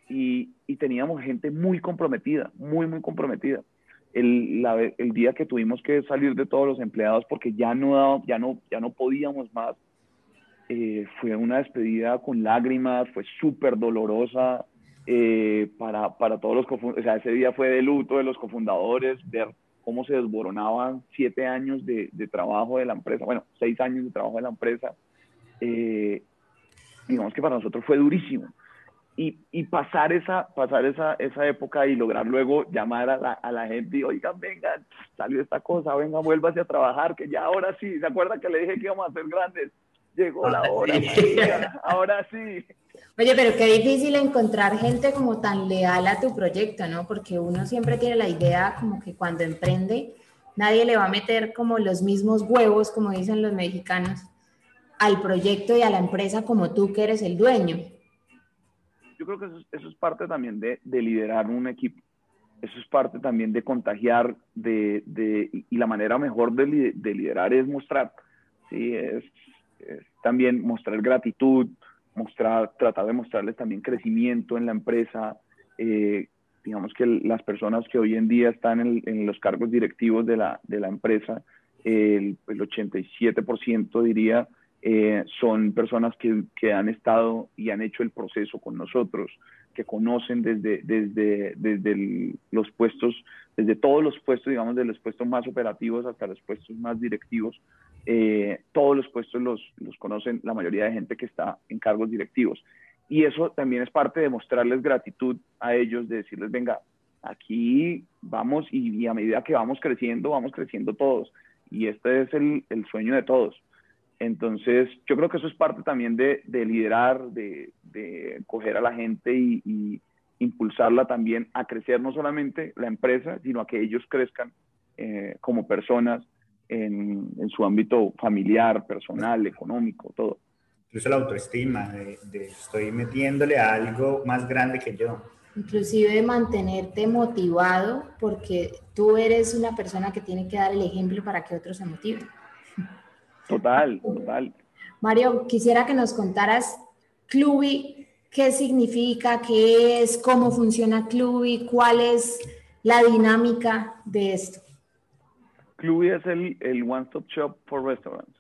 Y, y teníamos gente muy comprometida, muy, muy comprometida el, la, día que tuvimos que salir de todos los empleados porque ya no, ya no, ya no podíamos más, eh, fue una despedida con lágrimas, fue súper dolorosa eh, para, para todos los cofundadores, o sea, ese día fue de luto de los cofundadores, ver cómo se desboronaban siete años de, de trabajo de la empresa, bueno, seis años de trabajo de la empresa, eh, digamos que para nosotros fue durísimo. Y, pasar, esa, pasar esa, esa época y lograr luego llamar a la, a la gente y, oigan, vengan, salió esta cosa, venga, vuélvase a trabajar, que ya ahora sí, ¿se acuerda que le dije que íbamos a ser grandes? Llegó la hora, ahora sí. Oye, pero qué difícil encontrar gente como tan leal a tu proyecto, ¿no? Porque uno siempre tiene la idea como que cuando emprende, nadie le va a meter como los mismos huevos, como dicen los mexicanos, al proyecto y a la empresa como tú que eres el dueño yo creo que eso, es parte también de, liderar un equipo. Eso es parte también de contagiar, de, y la manera mejor de, liderar es mostrar, ¿sí? Es, también mostrar gratitud, mostrar, tratar de mostrarles también crecimiento en la empresa. Eh, digamos que las personas que hoy en día están en, los cargos directivos de la, de la empresa, el, el 87% diría eh, son personas que, que, han estado y han hecho el proceso con nosotros, que conocen desde, desde, desde los puestos, desde todos los puestos, digamos, de los puestos más operativos hasta los puestos más directivos. Eh, todos los puestos los, los conocen la mayoría de gente que está en cargos directivos. Y eso también es parte de mostrarles gratitud a ellos, de decirles, venga, aquí vamos y, a medida que vamos creciendo, vamos creciendo todos. Y este es el, el sueño de todos entonces, yo creo que eso es parte también de, liderar, de, coger a la gente y, impulsarla también a crecer no solamente la empresa, sino a que ellos crezcan eh, como personas en, su ámbito familiar, personal, económico, todo. Incluso la autoestima, de, estoy metiéndole a algo más grande que yo. Inclusive de mantenerte motivado porque tú eres una persona que tiene que dar el ejemplo para que otros se motiven. Total, total. Mario, quisiera que nos contaras Clubi, qué significa, qué es, cómo funciona Clubi, cuál es la dinámica de esto. Clubi es el, el One Stop Shop for Restaurants.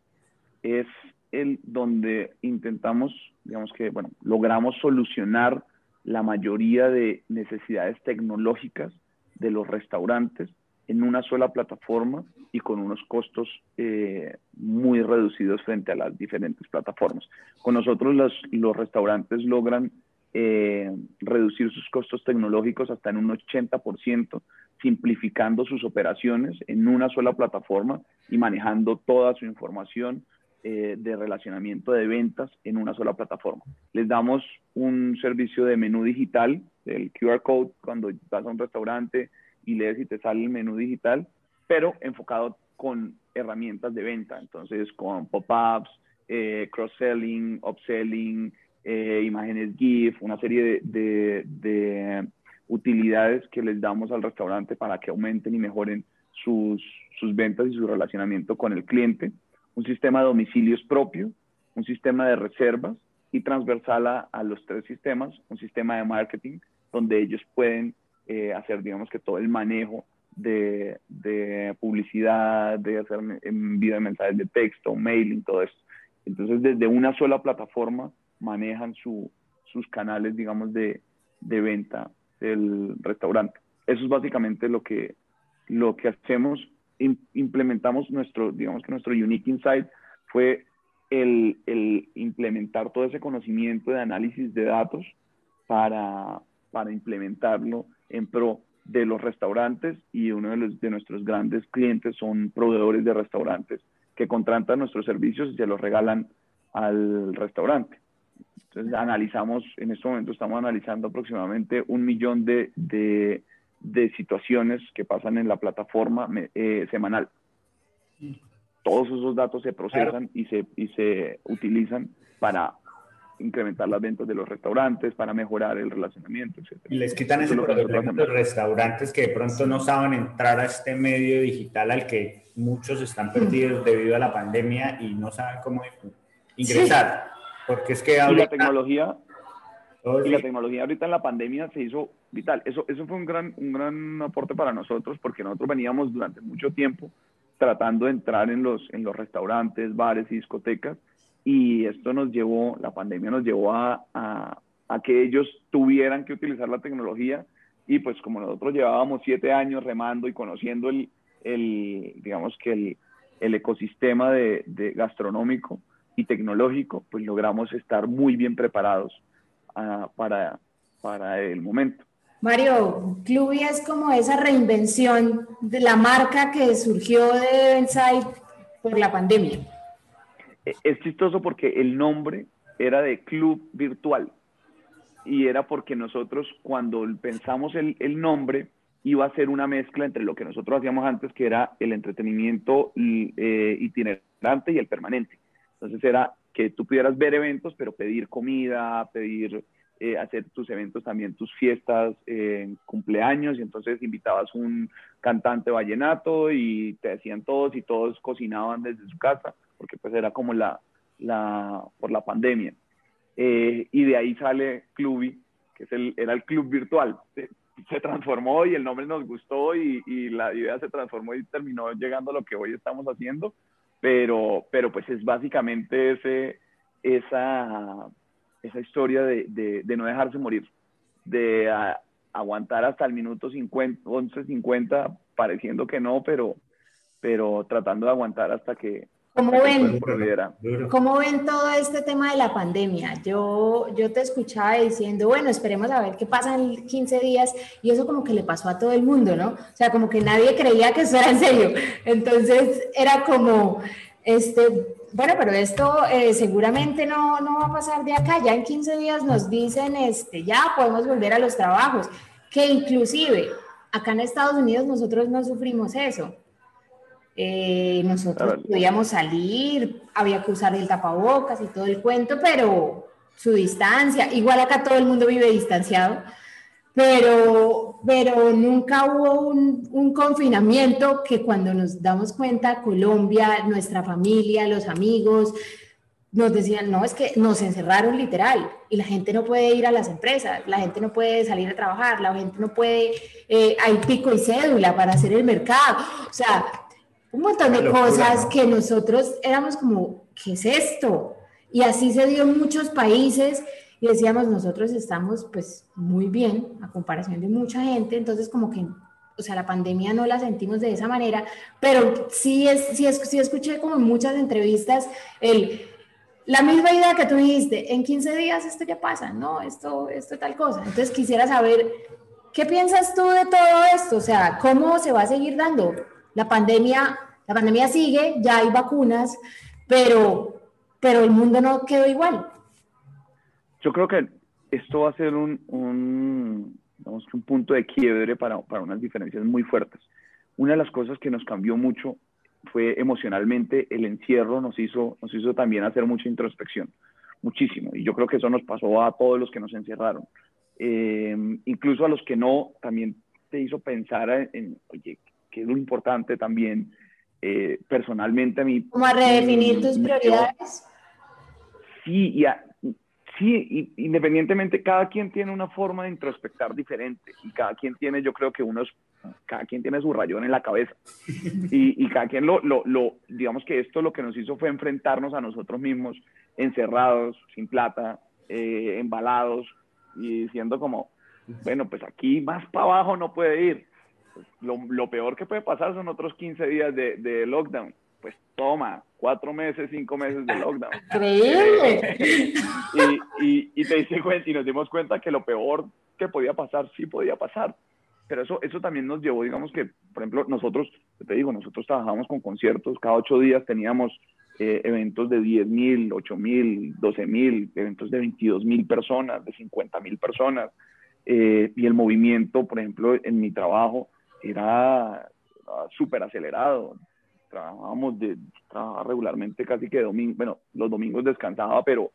Es el donde intentamos, digamos que, bueno, logramos solucionar la mayoría de necesidades tecnológicas de los restaurantes en una sola plataforma y con unos costos eh, muy reducidos frente a las diferentes plataformas. Con nosotros los, restaurantes logran eh, reducir sus costos tecnológicos hasta en un 80%, simplificando sus operaciones en una sola plataforma y manejando toda su información eh, de relacionamiento de ventas en una sola plataforma. Les damos un servicio de menú digital, el QR code, cuando vas a un restaurante, y lees y te sale el menú digital, pero enfocado con herramientas de venta, entonces con pop-ups, eh, cross-selling, upselling, eh, imágenes GIF, una serie de, de, utilidades que les damos al restaurante para que aumenten y mejoren sus, sus ventas y su relacionamiento con el cliente, un sistema de domicilios propio, un sistema de reservas y transversal a, a los tres sistemas, un sistema de marketing donde ellos pueden eh, hacer, digamos que todo el manejo de, de, publicidad, de hacer envío de mensajes de texto, mailing, todo eso. Entonces, desde una sola plataforma manejan su, sus canales, digamos, de, de, venta del restaurante. Eso es básicamente lo que, lo que hacemos. implementamos nuestro, digamos que nuestro unique insight fue el, el implementar todo ese conocimiento de análisis de datos para, para implementarlo en pro de los restaurantes y uno de, los, de nuestros grandes clientes son proveedores de restaurantes que contratan nuestros servicios y se los regalan al restaurante. Entonces analizamos, en este momento estamos analizando aproximadamente un millón de, de, situaciones que pasan en la plataforma eh, semanal. Todos esos datos se procesan y, se, y se utilizan para incrementar las ventas de los restaurantes, para mejorar el relacionamiento, etc. Y les quitan ese problema los restaurantes que de pronto no saben entrar a este medio digital al que muchos están perdidos debido a la pandemia y no saben cómo ingresar. Porque es que y la tecnología y la tecnología ahorita en la pandemia se hizo vital. Eso, eso fue un gran, un gran aporte para nosotros porque nosotros veníamos durante mucho tiempo tratando de entrar en los, en los restaurantes, bares y discotecas y esto nos llevó, la pandemia nos llevó a, a, que ellos tuvieran que utilizar la tecnología y pues como nosotros llevábamos siete años remando y conociendo el, el digamos que el, el ecosistema de, gastronómico y tecnológico, pues logramos estar muy bien preparados uh, para, para el momento. Mario, Clubi es como esa reinvención de la marca que surgió de Eventide por la pandemia. E, es chistoso porque el nombre era de Club Virtual y era porque nosotros cuando pensamos el, el nombre iba a ser una mezcla entre lo que nosotros hacíamos antes, que era el entretenimiento eh, itinerante y el permanente. Entonces era que tú pudieras ver eventos, pero pedir comida, pedir eh, hacer tus eventos también, tus fiestas, eh, cumpleaños, y entonces invitabas un cantante vallenato y te decían todos y todos cocinaban desde su casa, porque pues era como la, la por la pandemia. Eh, y de ahí sale Clubi, que es el, era el club virtual. Se, transformó y el nombre nos gustó y, y, la idea se transformó y terminó llegando a lo que hoy estamos haciendo, pero, pero pues es básicamente ese, esa esa historia de, de, no dejarse morir, de aguantar hasta el minuto 50, 11, 50, pareciendo que no, pero, pero tratando de aguantar hasta que... ¿Cómo ven, ¿Cómo ven todo este tema de la pandemia? Yo, yo te escuchaba diciendo, bueno, esperemos a ver qué pasa en 15 días, y eso como que le pasó a todo el mundo, ¿no? O sea, como que nadie creía que eso era en serio. Entonces era como, este, bueno, pero esto eh, seguramente no, no va a pasar de acá. Ya en 15 días nos dicen, este, ya podemos volver a los trabajos, que inclusive acá en Estados Unidos nosotros no sufrimos eso. Eh, nosotros podíamos salir, había que usar el tapabocas y todo el cuento, pero su distancia, igual acá todo el mundo vive distanciado, pero, pero nunca hubo un, un, confinamiento que cuando nos damos cuenta, Colombia, nuestra familia, los amigos, nos decían, no, es que nos encerraron literal y la gente no puede ir a las empresas, la gente no puede salir a trabajar, la gente no puede, eh, hay pico y cédula para hacer el mercado, o sea, un montón de cosas que nosotros éramos como, ¿qué es esto? Y así se dio en muchos países y decíamos, nosotros estamos pues muy bien a comparación de mucha gente, entonces como que, o sea, la pandemia no la sentimos de esa manera, pero sí, es, sí, es, sí escuché como en muchas entrevistas el, la misma idea que tú dijiste, en 15 días esto ya pasa, ¿no? Esto, esto tal cosa. Entonces quisiera saber, ¿qué piensas tú de todo esto? O sea, ¿cómo se va a seguir dando? La pandemia, la pandemia sigue, ya hay vacunas, pero, pero el mundo no quedó igual. Yo creo que esto va a ser un, un, un punto de quiebre para, para unas diferencias muy fuertes. Una de las cosas que nos cambió mucho fue emocionalmente el encierro nos hizo, nos hizo también hacer mucha introspección, muchísimo. Y yo creo que eso nos pasó a todos los que nos encerraron. Eh, incluso a los que no, también te hizo pensar en, oye, qué es lo importante también eh, personalmente a mí. Como a redefinir tus prioridades. Sí, y a, sí, independientemente, cada quien tiene una forma de introspectar diferente y cada quien tiene, yo creo que unos, cada quien tiene su rayón en la cabeza y, y cada quien lo, lo, lo, digamos que esto lo que nos hizo fue enfrentarnos a nosotros mismos, encerrados, sin plata, eh, embalados y diciendo como, bueno, pues aquí más para abajo no puede ir. Pues lo, lo, peor que puede pasar son otros 15 días de, de lockdown pues toma, cuatro meses, cinco meses de lockdown. Increíble. y, y, te dice, y nos dimos cuenta que lo peor que podía pasar, sí podía pasar. Pero eso, eso también nos llevó, digamos que, por ejemplo, nosotros, te digo, nosotros trabajamos con conciertos, cada ocho días teníamos eh, eventos de 10 mil, 8 mil, 12 mil, eventos de 22 mil personas, de 50 mil personas. Eh, y el movimiento, por ejemplo, en mi trabajo era súper acelerado trabajábamos de, trabajaba regularmente casi que domingo, bueno, los domingos descansaba, pero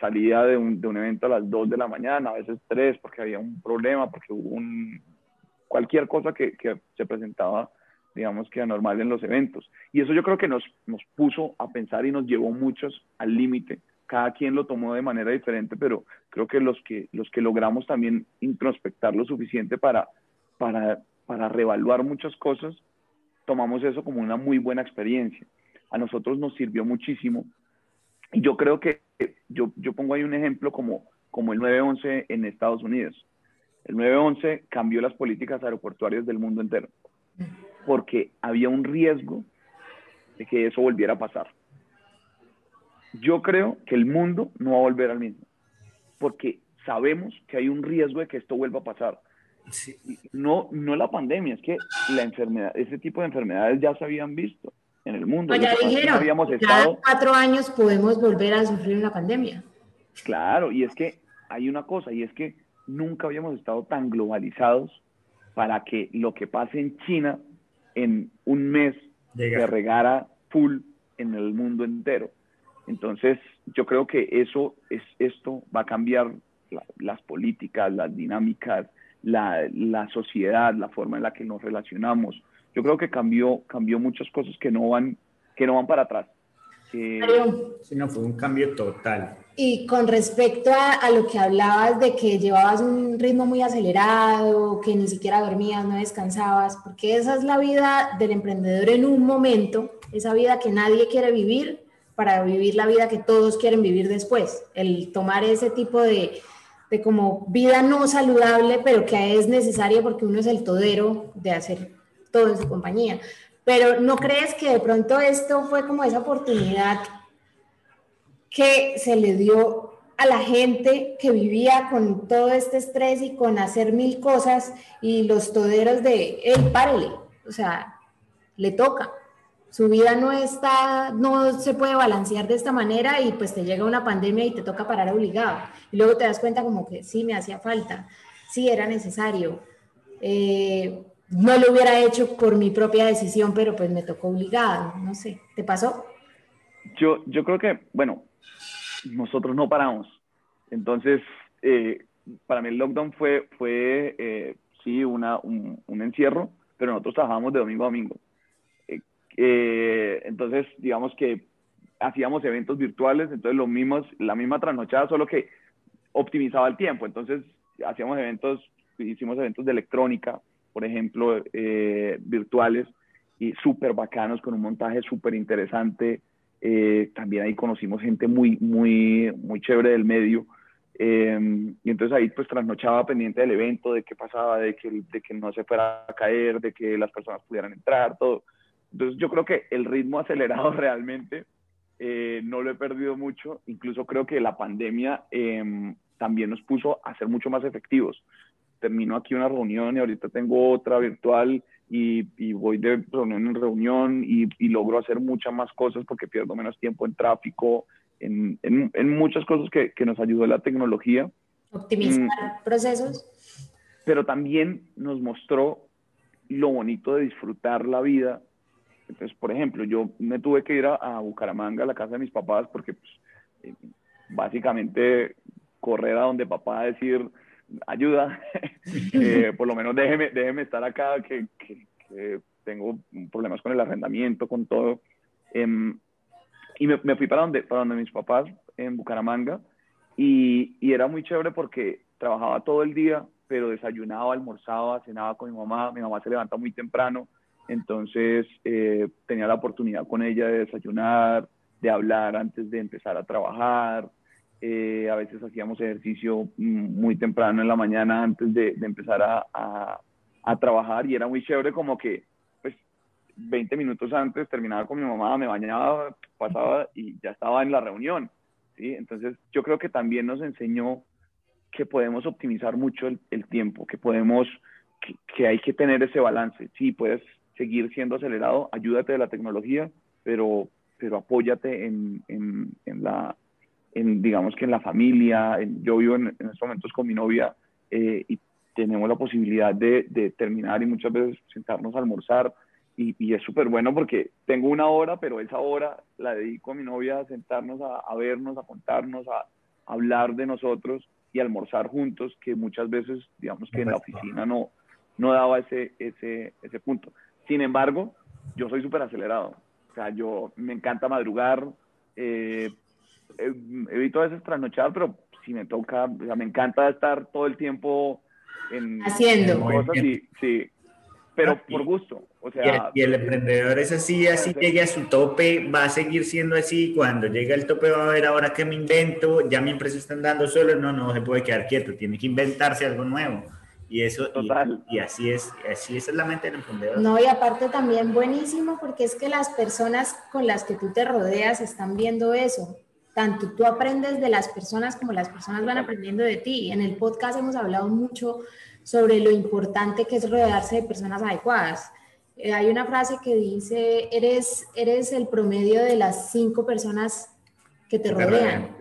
salía de un, de un evento a las 2 de la mañana, a veces 3, porque había un problema, porque hubo un, cualquier cosa que, que se presentaba, digamos que anormal en los eventos. Y eso yo creo que nos, nos puso a pensar y nos llevó muchos al límite. Cada quien lo tomó de manera diferente, pero creo que los que, los que logramos también introspectar lo suficiente para, para, para reevaluar muchas cosas, tomamos eso como una muy buena experiencia. A nosotros nos sirvió muchísimo. Y yo creo que yo, yo pongo ahí un ejemplo como, como el 911 en Estados Unidos. El 911 cambió las políticas aeroportuarias del mundo entero porque había un riesgo de que eso volviera a pasar. Yo creo que el mundo no va a volver al mismo, porque sabemos que hay un riesgo de que esto vuelva a pasar. No, no la pandemia, es que la enfermedad, ese tipo de enfermedades ya se habían visto en el mundo. ya dijeron, habíamos cada cuatro años podemos volver a sufrir una pandemia. Claro, y es que hay una cosa, y es que nunca habíamos estado tan globalizados para que lo que pase en China en un mes se regara full en el mundo entero. Entonces, yo creo que eso es esto va a cambiar las políticas, las dinámicas, la, la, sociedad, la forma en la que nos relacionamos. Yo creo que cambió, cambió muchas cosas que no van, que no van para atrás. Sí, no, fue un cambio total. Y con respecto a, a, lo que hablabas de que llevabas un ritmo muy acelerado, que ni siquiera dormías, no descansabas, porque esa es la vida del emprendedor en un momento, esa vida que nadie quiere vivir para vivir la vida que todos quieren vivir después. El tomar ese tipo de, de como vida no saludable, pero que es necesaria porque uno es el todero de hacer todo en su compañía. Pero ¿no crees que de pronto esto fue como esa oportunidad que se le dio a la gente que vivía con todo este estrés y con hacer mil cosas y los toderos de, él, párele, o sea, le toca su vida no está, no se puede balancear de esta manera y pues te llega una pandemia y te toca parar obligado. Y luego te das cuenta como que sí, me hacía falta, sí, era necesario. Eh, no lo hubiera hecho por mi propia decisión, pero pues me tocó obligado, no sé, ¿te pasó? Yo, yo creo que, bueno, nosotros no paramos. Entonces, eh, para mí el lockdown fue, fue eh, sí, una, un, encierro, pero nosotros trabajábamos de domingo a domingo. Eh, entonces, digamos que hacíamos eventos virtuales, entonces lo mismos, la misma trasnochada, solo que optimizaba el tiempo. Entonces, hacíamos eventos, hicimos eventos de electrónica, por ejemplo, eh, virtuales, y súper bacanos, con un montaje súper interesante. Eh, también ahí conocimos gente muy, muy, muy chévere del medio. y entonces ahí pues trasnochaba pendiente del evento, de qué pasaba, de que, de que no se fuera a caer, de que las personas pudieran entrar, todo. Entonces yo creo que el ritmo acelerado realmente eh, no lo he perdido mucho. Incluso creo que la pandemia em, también nos puso a ser mucho más efectivos. Termino aquí una reunión y ahorita tengo otra virtual y, voy de reunión en reunión y, logro hacer muchas más cosas porque pierdo menos tiempo en tráfico, en, muchas cosas que, nos ayudó la tecnología. Optimizar mm. procesos. Pero también nos mostró lo bonito de disfrutar la vida entonces, por ejemplo, yo me tuve que ir a, Bucaramanga, a la casa de mis papás, porque pues, eh, básicamente correr a donde papá a decir ayuda, eh, por lo menos déjeme, déjeme estar acá, que, que, tengo problemas con el arrendamiento, con todo. Em, y me, me, fui para donde, para donde mis papás, en Bucaramanga, y, y era muy chévere porque trabajaba todo el día, pero desayunaba, almorzaba, cenaba con mi mamá, mi mamá se levanta muy temprano, entonces eh, tenía la oportunidad con ella de desayunar, de hablar antes de empezar a trabajar. Eh, a veces hacíamos ejercicio mm, muy temprano en la mañana antes de, empezar a, trabajar y era muy chévere como que pues 20 minutos antes terminaba con mi mamá, me bañaba, pasaba y ya estaba en la reunión. ¿sí? Entonces yo creo que también nos enseñó que podemos optimizar mucho el, tiempo, que podemos, que, que, hay que tener ese balance. Sí, puedes seguir siendo acelerado, ayúdate de la tecnología, pero, pero apóyate en, en, la, en, digamos que en la familia. yo vivo en, estos momentos con mi novia eh, y tenemos la posibilidad de, de, terminar y muchas veces sentarnos a almorzar. Y, y es súper bueno porque tengo una hora, pero esa hora la dedico a mi novia a sentarnos a, a vernos, a contarnos, a, a hablar de nosotros y almorzar juntos, que muchas veces, digamos que en la oficina no, no daba ese, ese, ese punto. Sin embargo, yo soy súper acelerado. O sea, yo me encanta madrugar. Eh, eh, evito a veces trasnochar, pero si me toca, o sea, me encanta estar todo el tiempo en, haciendo cosas y, sí, pero por gusto. O sea, y, el, emprendedor es así, así llegue a su tope, va a seguir siendo así. Cuando llega el tope va a ver ahora que me invento, ya mi empresa está andando solo, no, no se puede quedar quieto, tiene que inventarse algo nuevo. Y eso, Total. Y, así es, así es la mente del emprendedor. No, y aparte también buenísimo porque es que las personas con las que tú te rodeas están viendo eso. tanto tú aprendes de las personas como las personas van aprendiendo de ti. En el podcast hemos hablado mucho sobre lo importante que es rodearse de personas adecuadas. Eh, hay una frase que dice, eres, eres el promedio de las cinco personas que te rodean.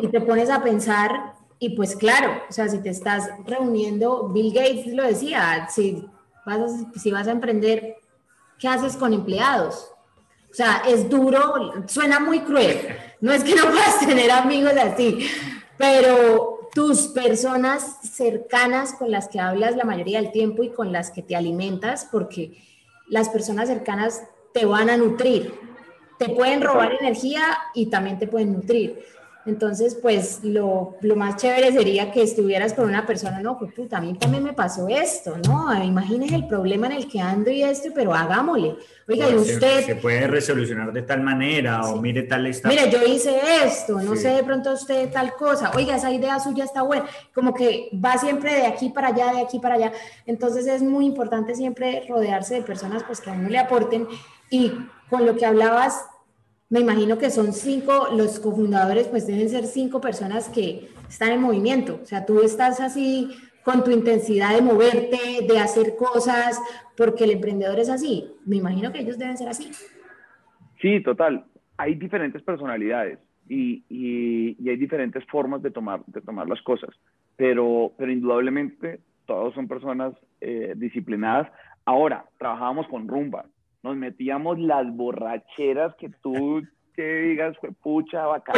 Y te pones a pensar, y pues claro, o sea, si te estás reuniendo, Bill Gates lo decía, si vas a, si vas a emprender, ¿qué haces con empleados? O sea, es duro, suena muy cruel. No es que no puedas tener amigos así, pero tus personas cercanas con las que hablas la mayoría del tiempo y con las que te alimentas, porque las personas cercanas te van a nutrir. Te pueden robar energía y también te pueden nutrir. Entonces, pues lo, lo, más chévere sería que estuvieras con una persona, no, pues puta, a mí también me pasó esto, ¿no? Imagínese el problema en el que ando y esto, pero hagámosle. Oiga, y usted... Se, puede resolucionar de tal manera o mire tal está... Mire, yo hice esto, no sé de pronto usted tal cosa, oiga, esa idea suya está buena, como que va siempre de aquí para allá, de aquí para allá. Entonces es muy importante siempre rodearse de personas pues que a uno le aporten y con lo que hablabas me imagino que son cinco, los cofundadores pues deben ser cinco personas que están en movimiento. O sea, tú estás así con tu intensidad de moverte, de hacer cosas, porque el emprendedor es así. Me imagino que ellos deben ser así. Sí, total. Hay diferentes personalidades y, y, hay diferentes formas de tomar, de tomar las cosas, pero, pero indudablemente todos son personas eh, disciplinadas. Ahora, trabajábamos con rumba, nos metíamos las borracheras que tú que digas, fue pucha, bacán.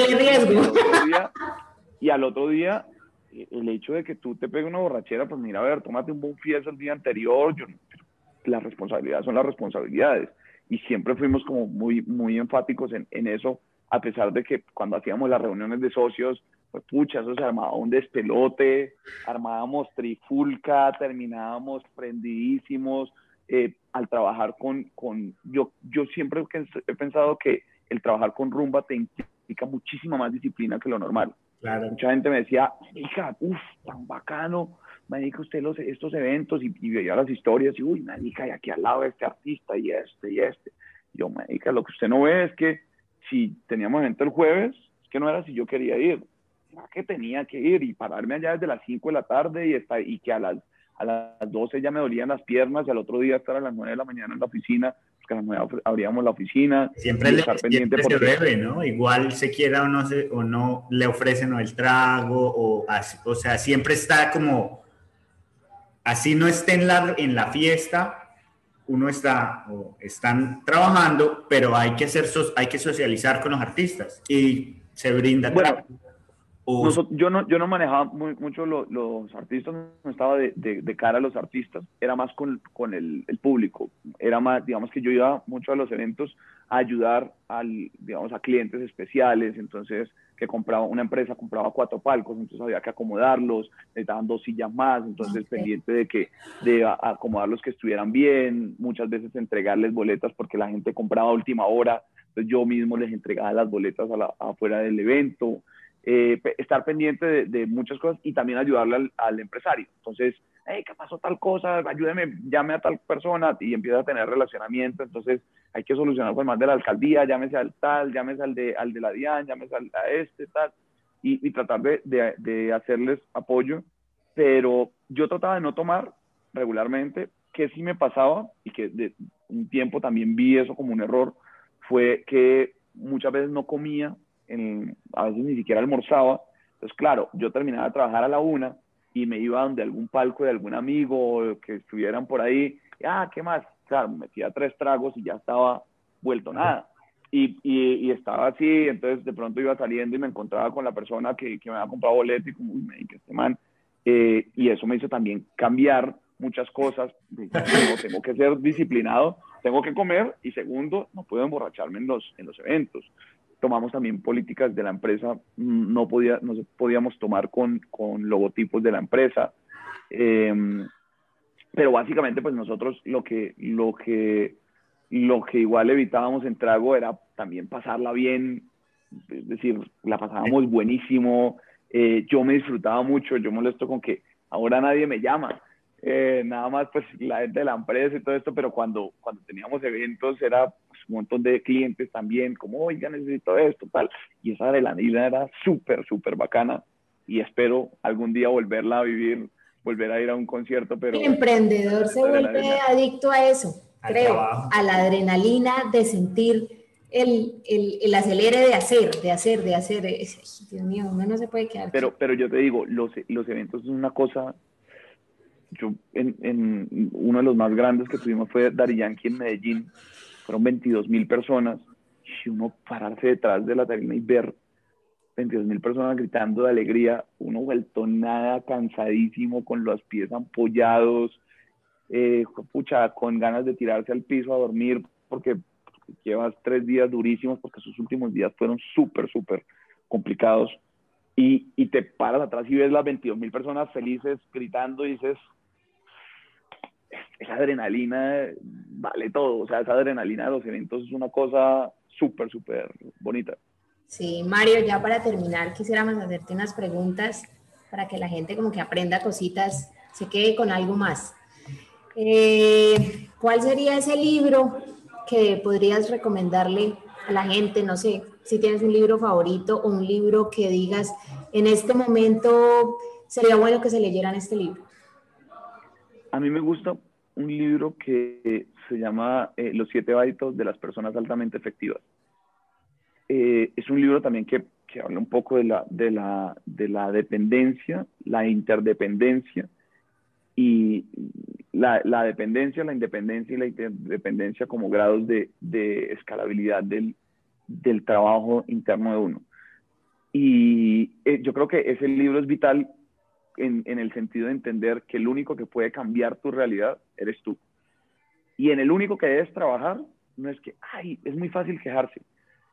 Y al otro día, el hecho de que tú te pegues una borrachera, pues mira, a ver, tómate un buen fiesta el día anterior. Yo, las responsabilidades son las responsabilidades. Y siempre fuimos como muy, muy enfáticos en, en eso, a pesar de que cuando hacíamos las reuniones de socios, pues pucha, eso se armaba un despelote, armábamos trifulca, terminábamos prendidísimos, eh, al trabajar con, con yo, yo siempre he pensado que el trabajar con rumba te implica muchísima más disciplina que lo normal. Claro. Mucha gente me decía, hija, uff, tan bacano, me dedica usted los, estos eventos y, veía las historias y, uy, me dedica y aquí al lado este artista y este y este. yo, me dedica, lo que usted no ve es que si teníamos evento el jueves, es que no era si yo quería ir, era que tenía que ir y pararme allá desde las 5 de la tarde y, está, y que a las a las 12 ya me dolían las piernas y al otro día estar a las 9 de la mañana en la oficina, porque a las 9 abríamos la oficina. Siempre, le, estar pendiente se debe, ¿no? Igual se quiera o no, se, o no le ofrecen o el trago, o, o sea, siempre está como, así no esté en la, en la fiesta, uno está o están trabajando, pero hay que, hacer, hay que socializar con los artistas y se brinda. Bueno, yo, no, yo no manejaba mucho los artistas, no estaba de, de, cara a los artistas, era más con, con el, el, público. Era más, digamos que yo iba mucho a los eventos a ayudar al, digamos, a clientes especiales, entonces que compraba una empresa compraba cuatro palcos, entonces había que acomodarlos, necesitaban dos sillas más, entonces pendiente de que de acomodarlos que estuvieran bien, muchas veces entregarles boletas porque la gente compraba a última hora, entonces yo mismo les entregaba las boletas a la, afuera del evento. Eh, estar pendiente de, muchas cosas y también ayudarle al, empresario. Entonces, hey, ¿qué pasó tal cosa? Ayúdeme, llame a tal persona y empieza a tener relacionamiento. Entonces, hay que solucionar pues más de la alcaldía, llámese al tal, llámese al de, al de la DIAN, llámese al, a este, tal, y, tratar de, de, hacerles apoyo. Pero yo trataba de no tomar regularmente, que sí me pasaba y que de un tiempo también vi eso como un error, fue que muchas veces no comía a veces ni siquiera almorzaba. Entonces, claro, yo terminaba de trabajar a la una y me iba donde algún palco de algún amigo que estuvieran por ahí. ah, ¿qué más? Claro, metía tres tragos y ya estaba vuelto nada. Y, y, estaba así, entonces de pronto iba saliendo y me encontraba con la persona que, que me había comprado boleto y como, uy, me dije, este man. Eh, y eso me hizo también cambiar muchas cosas. tengo que ser disciplinado, tengo que comer y segundo, no puedo emborracharme en los, en los eventos tomamos también políticas de la empresa, mm, no, podía, no podíamos tomar con, con logotipos de la empresa. Em, pero básicamente pues nosotros lo que, lo que, lo que igual evitábamos en trago era también pasarla bien, es decir, la pasábamos buenísimo, eh, yo me disfrutaba mucho, yo molesto con que ahora nadie me llama, eh, nada más pues la gente de la empresa y todo esto, pero cuando, cuando teníamos eventos era pues, un montón de clientes también, como, oiga, necesito esto, tal, y esa adrenalina era súper, súper bacana y espero algún día volverla a vivir, volver a ir a un concierto, pero... El emprendedor se vuelve adicto a eso, creo, a la adrenalina de sentir el, el, el, acelere de hacer, de hacer, de hacer. Dios mío, uno no se puede quedar. Pero, pero yo te digo, los, los eventos son una cosa. Yo, en, en, uno de los más grandes que tuvimos fue Dari Yankee en Medellín. Fueron 22 mil personas. Y uno pararse detrás de la tarima y ver 22 mil personas gritando de alegría, uno vuelto nada, cansadísimo, con los pies ampollados, eh, pucha, con ganas de tirarse al piso a dormir, porque llevas tres días durísimos porque sus últimos días fueron súper, súper complicados. Y, y, te paras atrás y ves las 22 mil personas felices gritando y dices, esa adrenalina vale todo. O sea, esa adrenalina de los eventos es una cosa súper, súper bonita. Sí, Mario, ya para terminar, quisiéramos hacerte unas preguntas para que la gente como que aprenda cositas, se quede con algo más. Eh, ¿Cuál sería ese libro que podrías recomendarle a la gente? No sé, si tienes un libro favorito o un libro que digas, en este momento sería bueno que se leyeran este libro. A mí me gusta un libro que se llama eh, Los siete hábitos de las personas altamente efectivas. Eh, es un libro también que, que, habla un poco de la, de, la, de la dependencia, la interdependencia y la, la, dependencia, la independencia y la interdependencia como grados de, de escalabilidad del, del, trabajo interno de uno. Y eh, yo creo que ese libro es vital en, en, el sentido de entender que el único que puede cambiar tu realidad eres tú. Y en el único que debes trabajar no es que, ay, es muy fácil quejarse,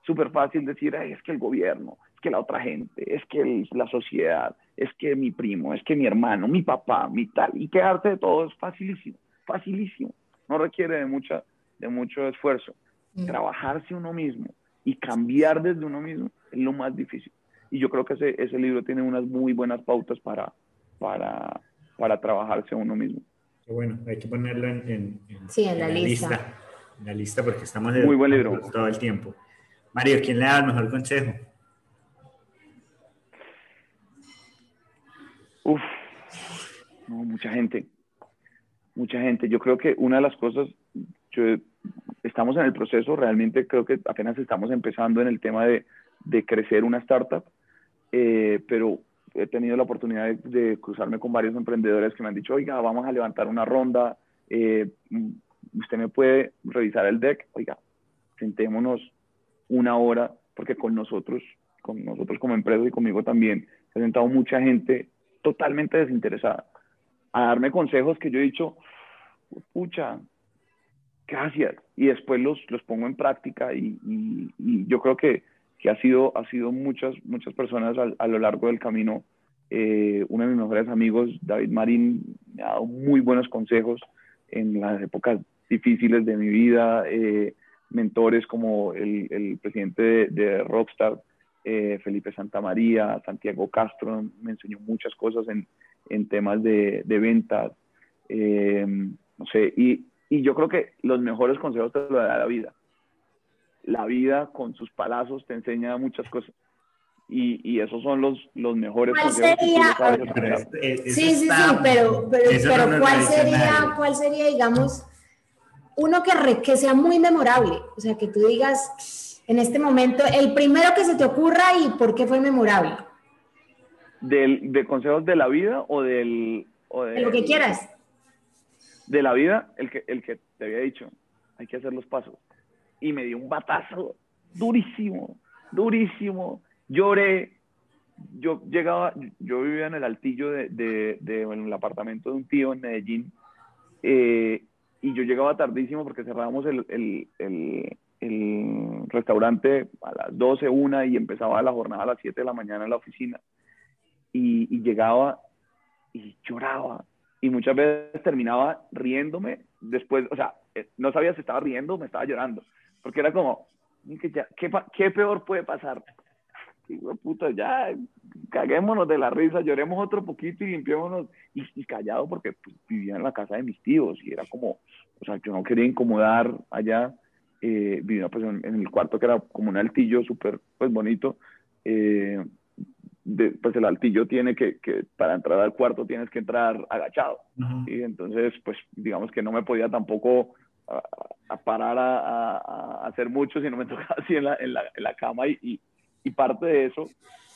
súper fácil decir, ay, es que el gobierno, es que la otra gente, es que la sociedad, es que mi primo, es que mi hermano, mi papá, mi tal, y quedarte de todo es facilísimo, facilísimo, no requiere de, mucha, de mucho esfuerzo. Mm. Trabajarse uno mismo y cambiar desde uno mismo es lo más difícil. Y yo creo que ese, ese libro tiene unas muy buenas pautas para, para, para trabajarse uno mismo. Bueno, hay que ponerlo en, la, lista. En la lista porque estamos muy buen libro. todo el tiempo. Mario, ¿quién le da el mejor consejo? Uf, no, mucha gente, mucha gente. Yo creo que una de las cosas, estamos en el proceso, realmente creo que apenas estamos empezando en el tema de, de crecer una startup, eh, pero he tenido la oportunidad de, cruzarme con varios emprendedores que me han dicho, oiga, vamos a levantar una ronda, eh, usted me puede revisar el deck, oiga, sentémonos una hora, porque con nosotros, con nosotros como empresa y conmigo también, se ha sentado mucha gente totalmente desinteresada a darme consejos que yo he dicho, pucha, gracias, y después los, los pongo en práctica y, y, yo creo que, que, ha sido, ha sido muchas, muchas personas a, lo largo del camino. Eh, uno de mis mejores amigos, David Marín, me ha dado muy buenos consejos en las épocas difíciles de mi vida. Eh, mentores como el, el presidente de, Rockstar, eh, Felipe Santamaría, Santiago Castro, me enseñó muchas cosas en, en temas de, de ventas, eh, no sé, y, y, yo creo que los mejores consejos te los da la vida. La vida con sus palazos te enseña muchas cosas. Y, y esos son los, los mejores ¿Cuál sería? sí, sí, sí, pero, pero, pero ¿cuál, sería, ¿cuál sería, digamos, uno que, que sea muy memorable, o sea, que tú digas en este momento, el primero que se te ocurra y por qué fue memorable. Del, ¿De consejos de la vida o del... O de, lo que quieras. De la vida, el que, el que te había dicho, hay que hacer los pasos. Y me dio un batazo durísimo, durísimo. Lloré. Yo llegaba, yo vivía en el altillo de, de, de en el apartamento de un tío en Medellín. Eh, y yo llegaba tardísimo porque cerrábamos el, el, el, el, restaurante a las 12, una y empezaba la jornada a las 7 de la mañana en la oficina. Y, y, llegaba y lloraba. Y muchas veces terminaba riéndome después, o sea, eh, no sabía si estaba riendo o me estaba llorando, porque era como, ¿qué, qué, qué peor puede pasar? puta, ya, caguémonos de la risa, lloremos otro poquito y limpiémonos. Y, callado porque pues, vivía en la casa de mis tíos y era como, o sea, yo no quería incomodar allá. Eh, vivía pues en, el cuarto que era como un altillo súper pues bonito. Eh, pues el altillo tiene que, que, para entrar al cuarto tienes que entrar agachado. Y entonces, pues digamos que no me podía tampoco a, parar a, hacer mucho, sino me tocaba así en la, cama y, parte de eso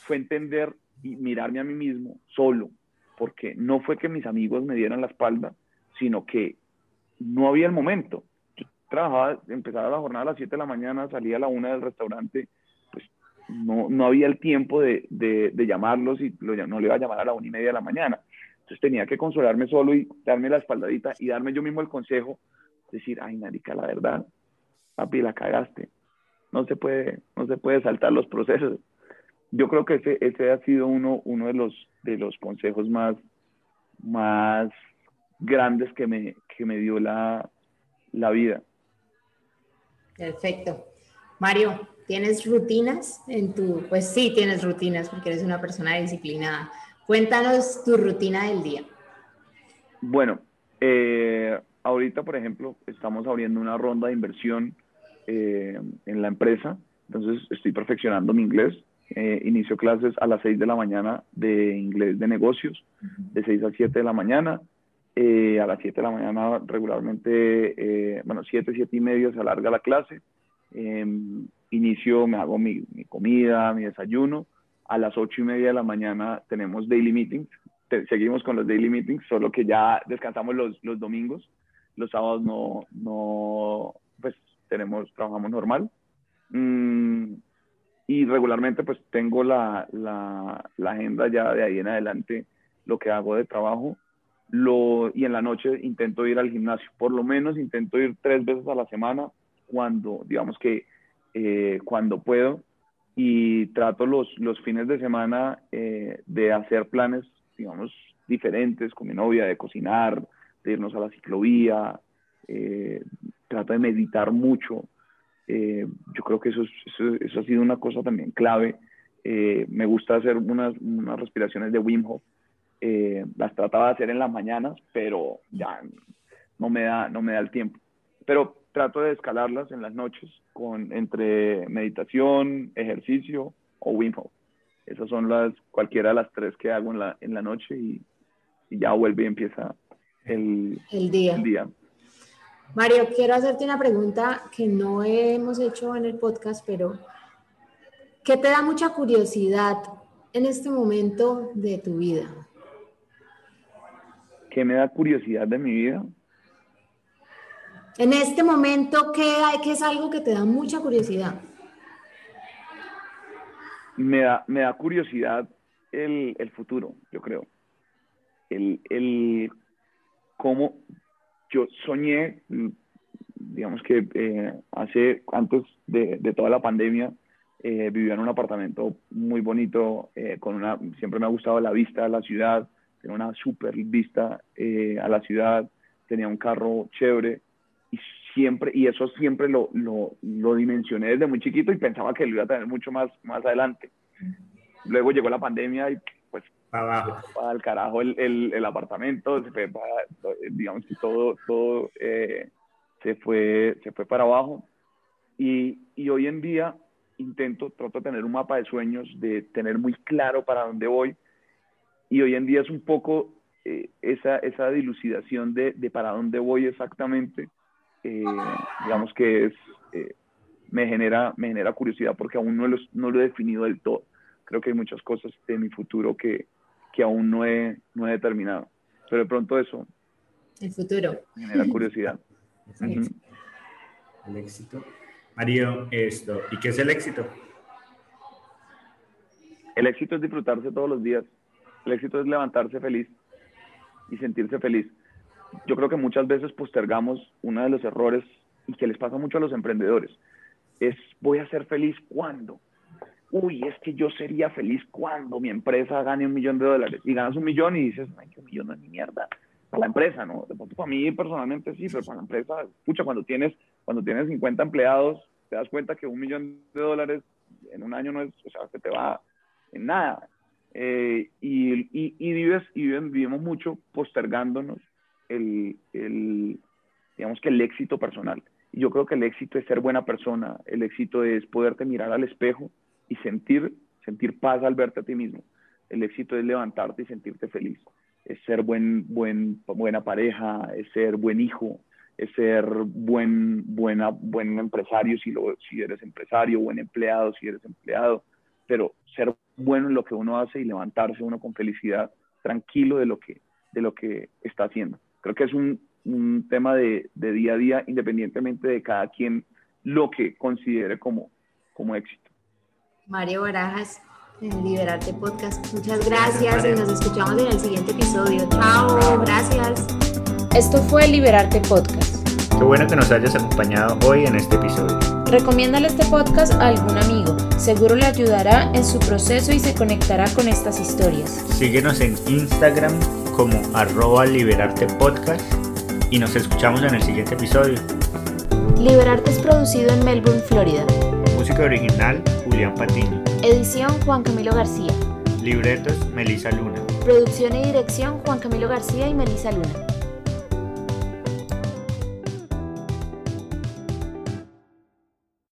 fue entender y mirarme a mí mismo solo, porque no fue que mis amigos me dieran la espalda, sino que no había el momento. Yo trabajaba, empezaba la jornada a las 7 de la mañana, salía a la 1 del restaurante, no, no había el tiempo de, llamarlos y no le iba a llamar a la una y media de la mañana. Entonces tenía que consolarme solo y darme la espaldadita y darme yo mismo el consejo, decir, ay, Narica, la verdad, papi, la cagaste. No se puede, no se puede saltar los procesos. Yo creo que ese, ese ha sido uno, uno de, los, de los consejos más, más grandes que me, que me dio la, la vida. Perfecto. Mario, ¿Tienes rutinas en tu, pues sí, tienes rutinas porque eres una persona disciplinada. Cuéntanos tu rutina del día. Bueno, eh, ahorita, por ejemplo, estamos abriendo una ronda de inversión eh, en la empresa, entonces estoy perfeccionando mi inglés. Eh, inicio clases a las 6 de la mañana de inglés de negocios, de 6 a 7 de la mañana. a las 7 de la mañana regularmente, bueno, 7, 7 y media se alarga la clase. Em, inicio, me hago mi, comida, mi desayuno. A las ocho y media de la mañana tenemos daily meetings. seguimos con los daily meetings, solo que ya descansamos los, los domingos. Los sábados no, no, pues tenemos, trabajamos normal. Mm, y regularmente pues tengo la, la, agenda ya de ahí en adelante, lo que hago de trabajo. Lo, y en la noche intento ir al gimnasio. Por lo menos intento ir tres veces a la semana cuando, digamos que eh, cuando puedo y trato los, los fines de semana eh, de hacer planes, digamos, diferentes con mi novia, de cocinar, de irnos a la ciclovía, eh, trato de meditar mucho. yo creo que eso, eso, ha sido una cosa también clave. me gusta hacer unas, unas respiraciones de Wim Hof. las trataba de hacer en las mañanas, pero ya no me da, no me da el tiempo. Pero trato de escalarlas en las noches con entre meditación, ejercicio o Wim Hof. Esas son las, cualquiera de las tres que hago en la, en la noche y, ya vuelve y empieza el, el, día. el día. Mario, quiero hacerte una pregunta que no hemos hecho en el podcast, pero ¿qué te da mucha curiosidad en este momento de tu vida? ¿Qué me da curiosidad de mi vida? En este momento, ¿qué, hay, qué es algo que te da mucha curiosidad? Me da, me da curiosidad el, el futuro, yo creo. El, el cómo yo soñé, digamos que eh, hace, antes de, de, toda la pandemia, eh, vivía en un apartamento muy bonito, eh, con una, siempre me ha gustado la vista a la ciudad, tenía una super vista a la ciudad, tenía un carro chévere, y siempre, y eso siempre lo, lo, lo, dimensioné desde muy chiquito y pensaba que lo iba a tener mucho más, más adelante. Luego llegó la pandemia y para abajo. al carajo el, el, el apartamento, se fue para, digamos que todo, todo eh, se, fue, se fue para abajo. Y, y hoy en día intento, trato de tener un mapa de sueños, de tener muy claro para dónde voy. Y hoy en día es un poco eh, esa, esa dilucidación de, de, para dónde voy exactamente eh, digamos que es, eh, me, genera, me genera curiosidad porque aún no lo, no lo he definido del todo. Creo que hay muchas cosas de mi futuro que, que aún no he, no he determinado. Pero de pronto eso. El futuro. Me genera curiosidad. El éxito. Mario, esto. ¿Y qué es el éxito? El éxito es disfrutarse todos los días. El éxito es levantarse feliz y sentirse feliz yo creo que muchas veces postergamos uno de los errores y que les pasa mucho a los emprendedores. Es voy a ser feliz cuando. Uy, es que yo sería feliz cuando mi empresa gane un millón de dólares. Y ganas un millón y dices, ay, qué millón no es ni mierda. Para la empresa, ¿no? Para mí personalmente sí, pero para la empresa, escucha, cuando tienes, cuando tienes 50 empleados, te das cuenta que un millón de dólares en un año no es, o sea, se te va en nada. Eh, y, y, vives, y vivimos mucho postergándonos el, el, digamos que el éxito personal. Y yo creo que el éxito es ser buena persona, el éxito es poderte mirar al espejo y sentir, sentir paz al verte a ti mismo. El éxito es levantarte y sentirte feliz. Es ser buen, buen, buena pareja, es ser buen hijo, es ser buen, buena, buen empresario si, lo, si eres empresario, buen empleado si eres empleado, pero ser bueno en lo que uno hace y levantarse uno con felicidad, tranquilo de lo que, de lo que está haciendo. Creo que es un, un tema de, de, día a día, independientemente de cada quien lo que considere como, como éxito. Mario Barajas, en Liberarte Podcast. Muchas gracias y nos escuchamos en el siguiente episodio. Chao, gracias. Esto fue Liberarte Podcast. Qué bueno que nos hayas acompañado hoy en este episodio. Recomiéndale este podcast a algún amigo. Seguro le ayudará en su proceso y se conectará con estas historias. Síguenos en Instagram como arroba liberarte podcast y nos escuchamos en el siguiente episodio. Liberarte es producido en Melbourne, Florida. Música original, Julián Patiño. Edición, Juan Camilo García. Libretos, Melisa Luna. Producción y dirección, Juan Camilo García y Melisa Luna.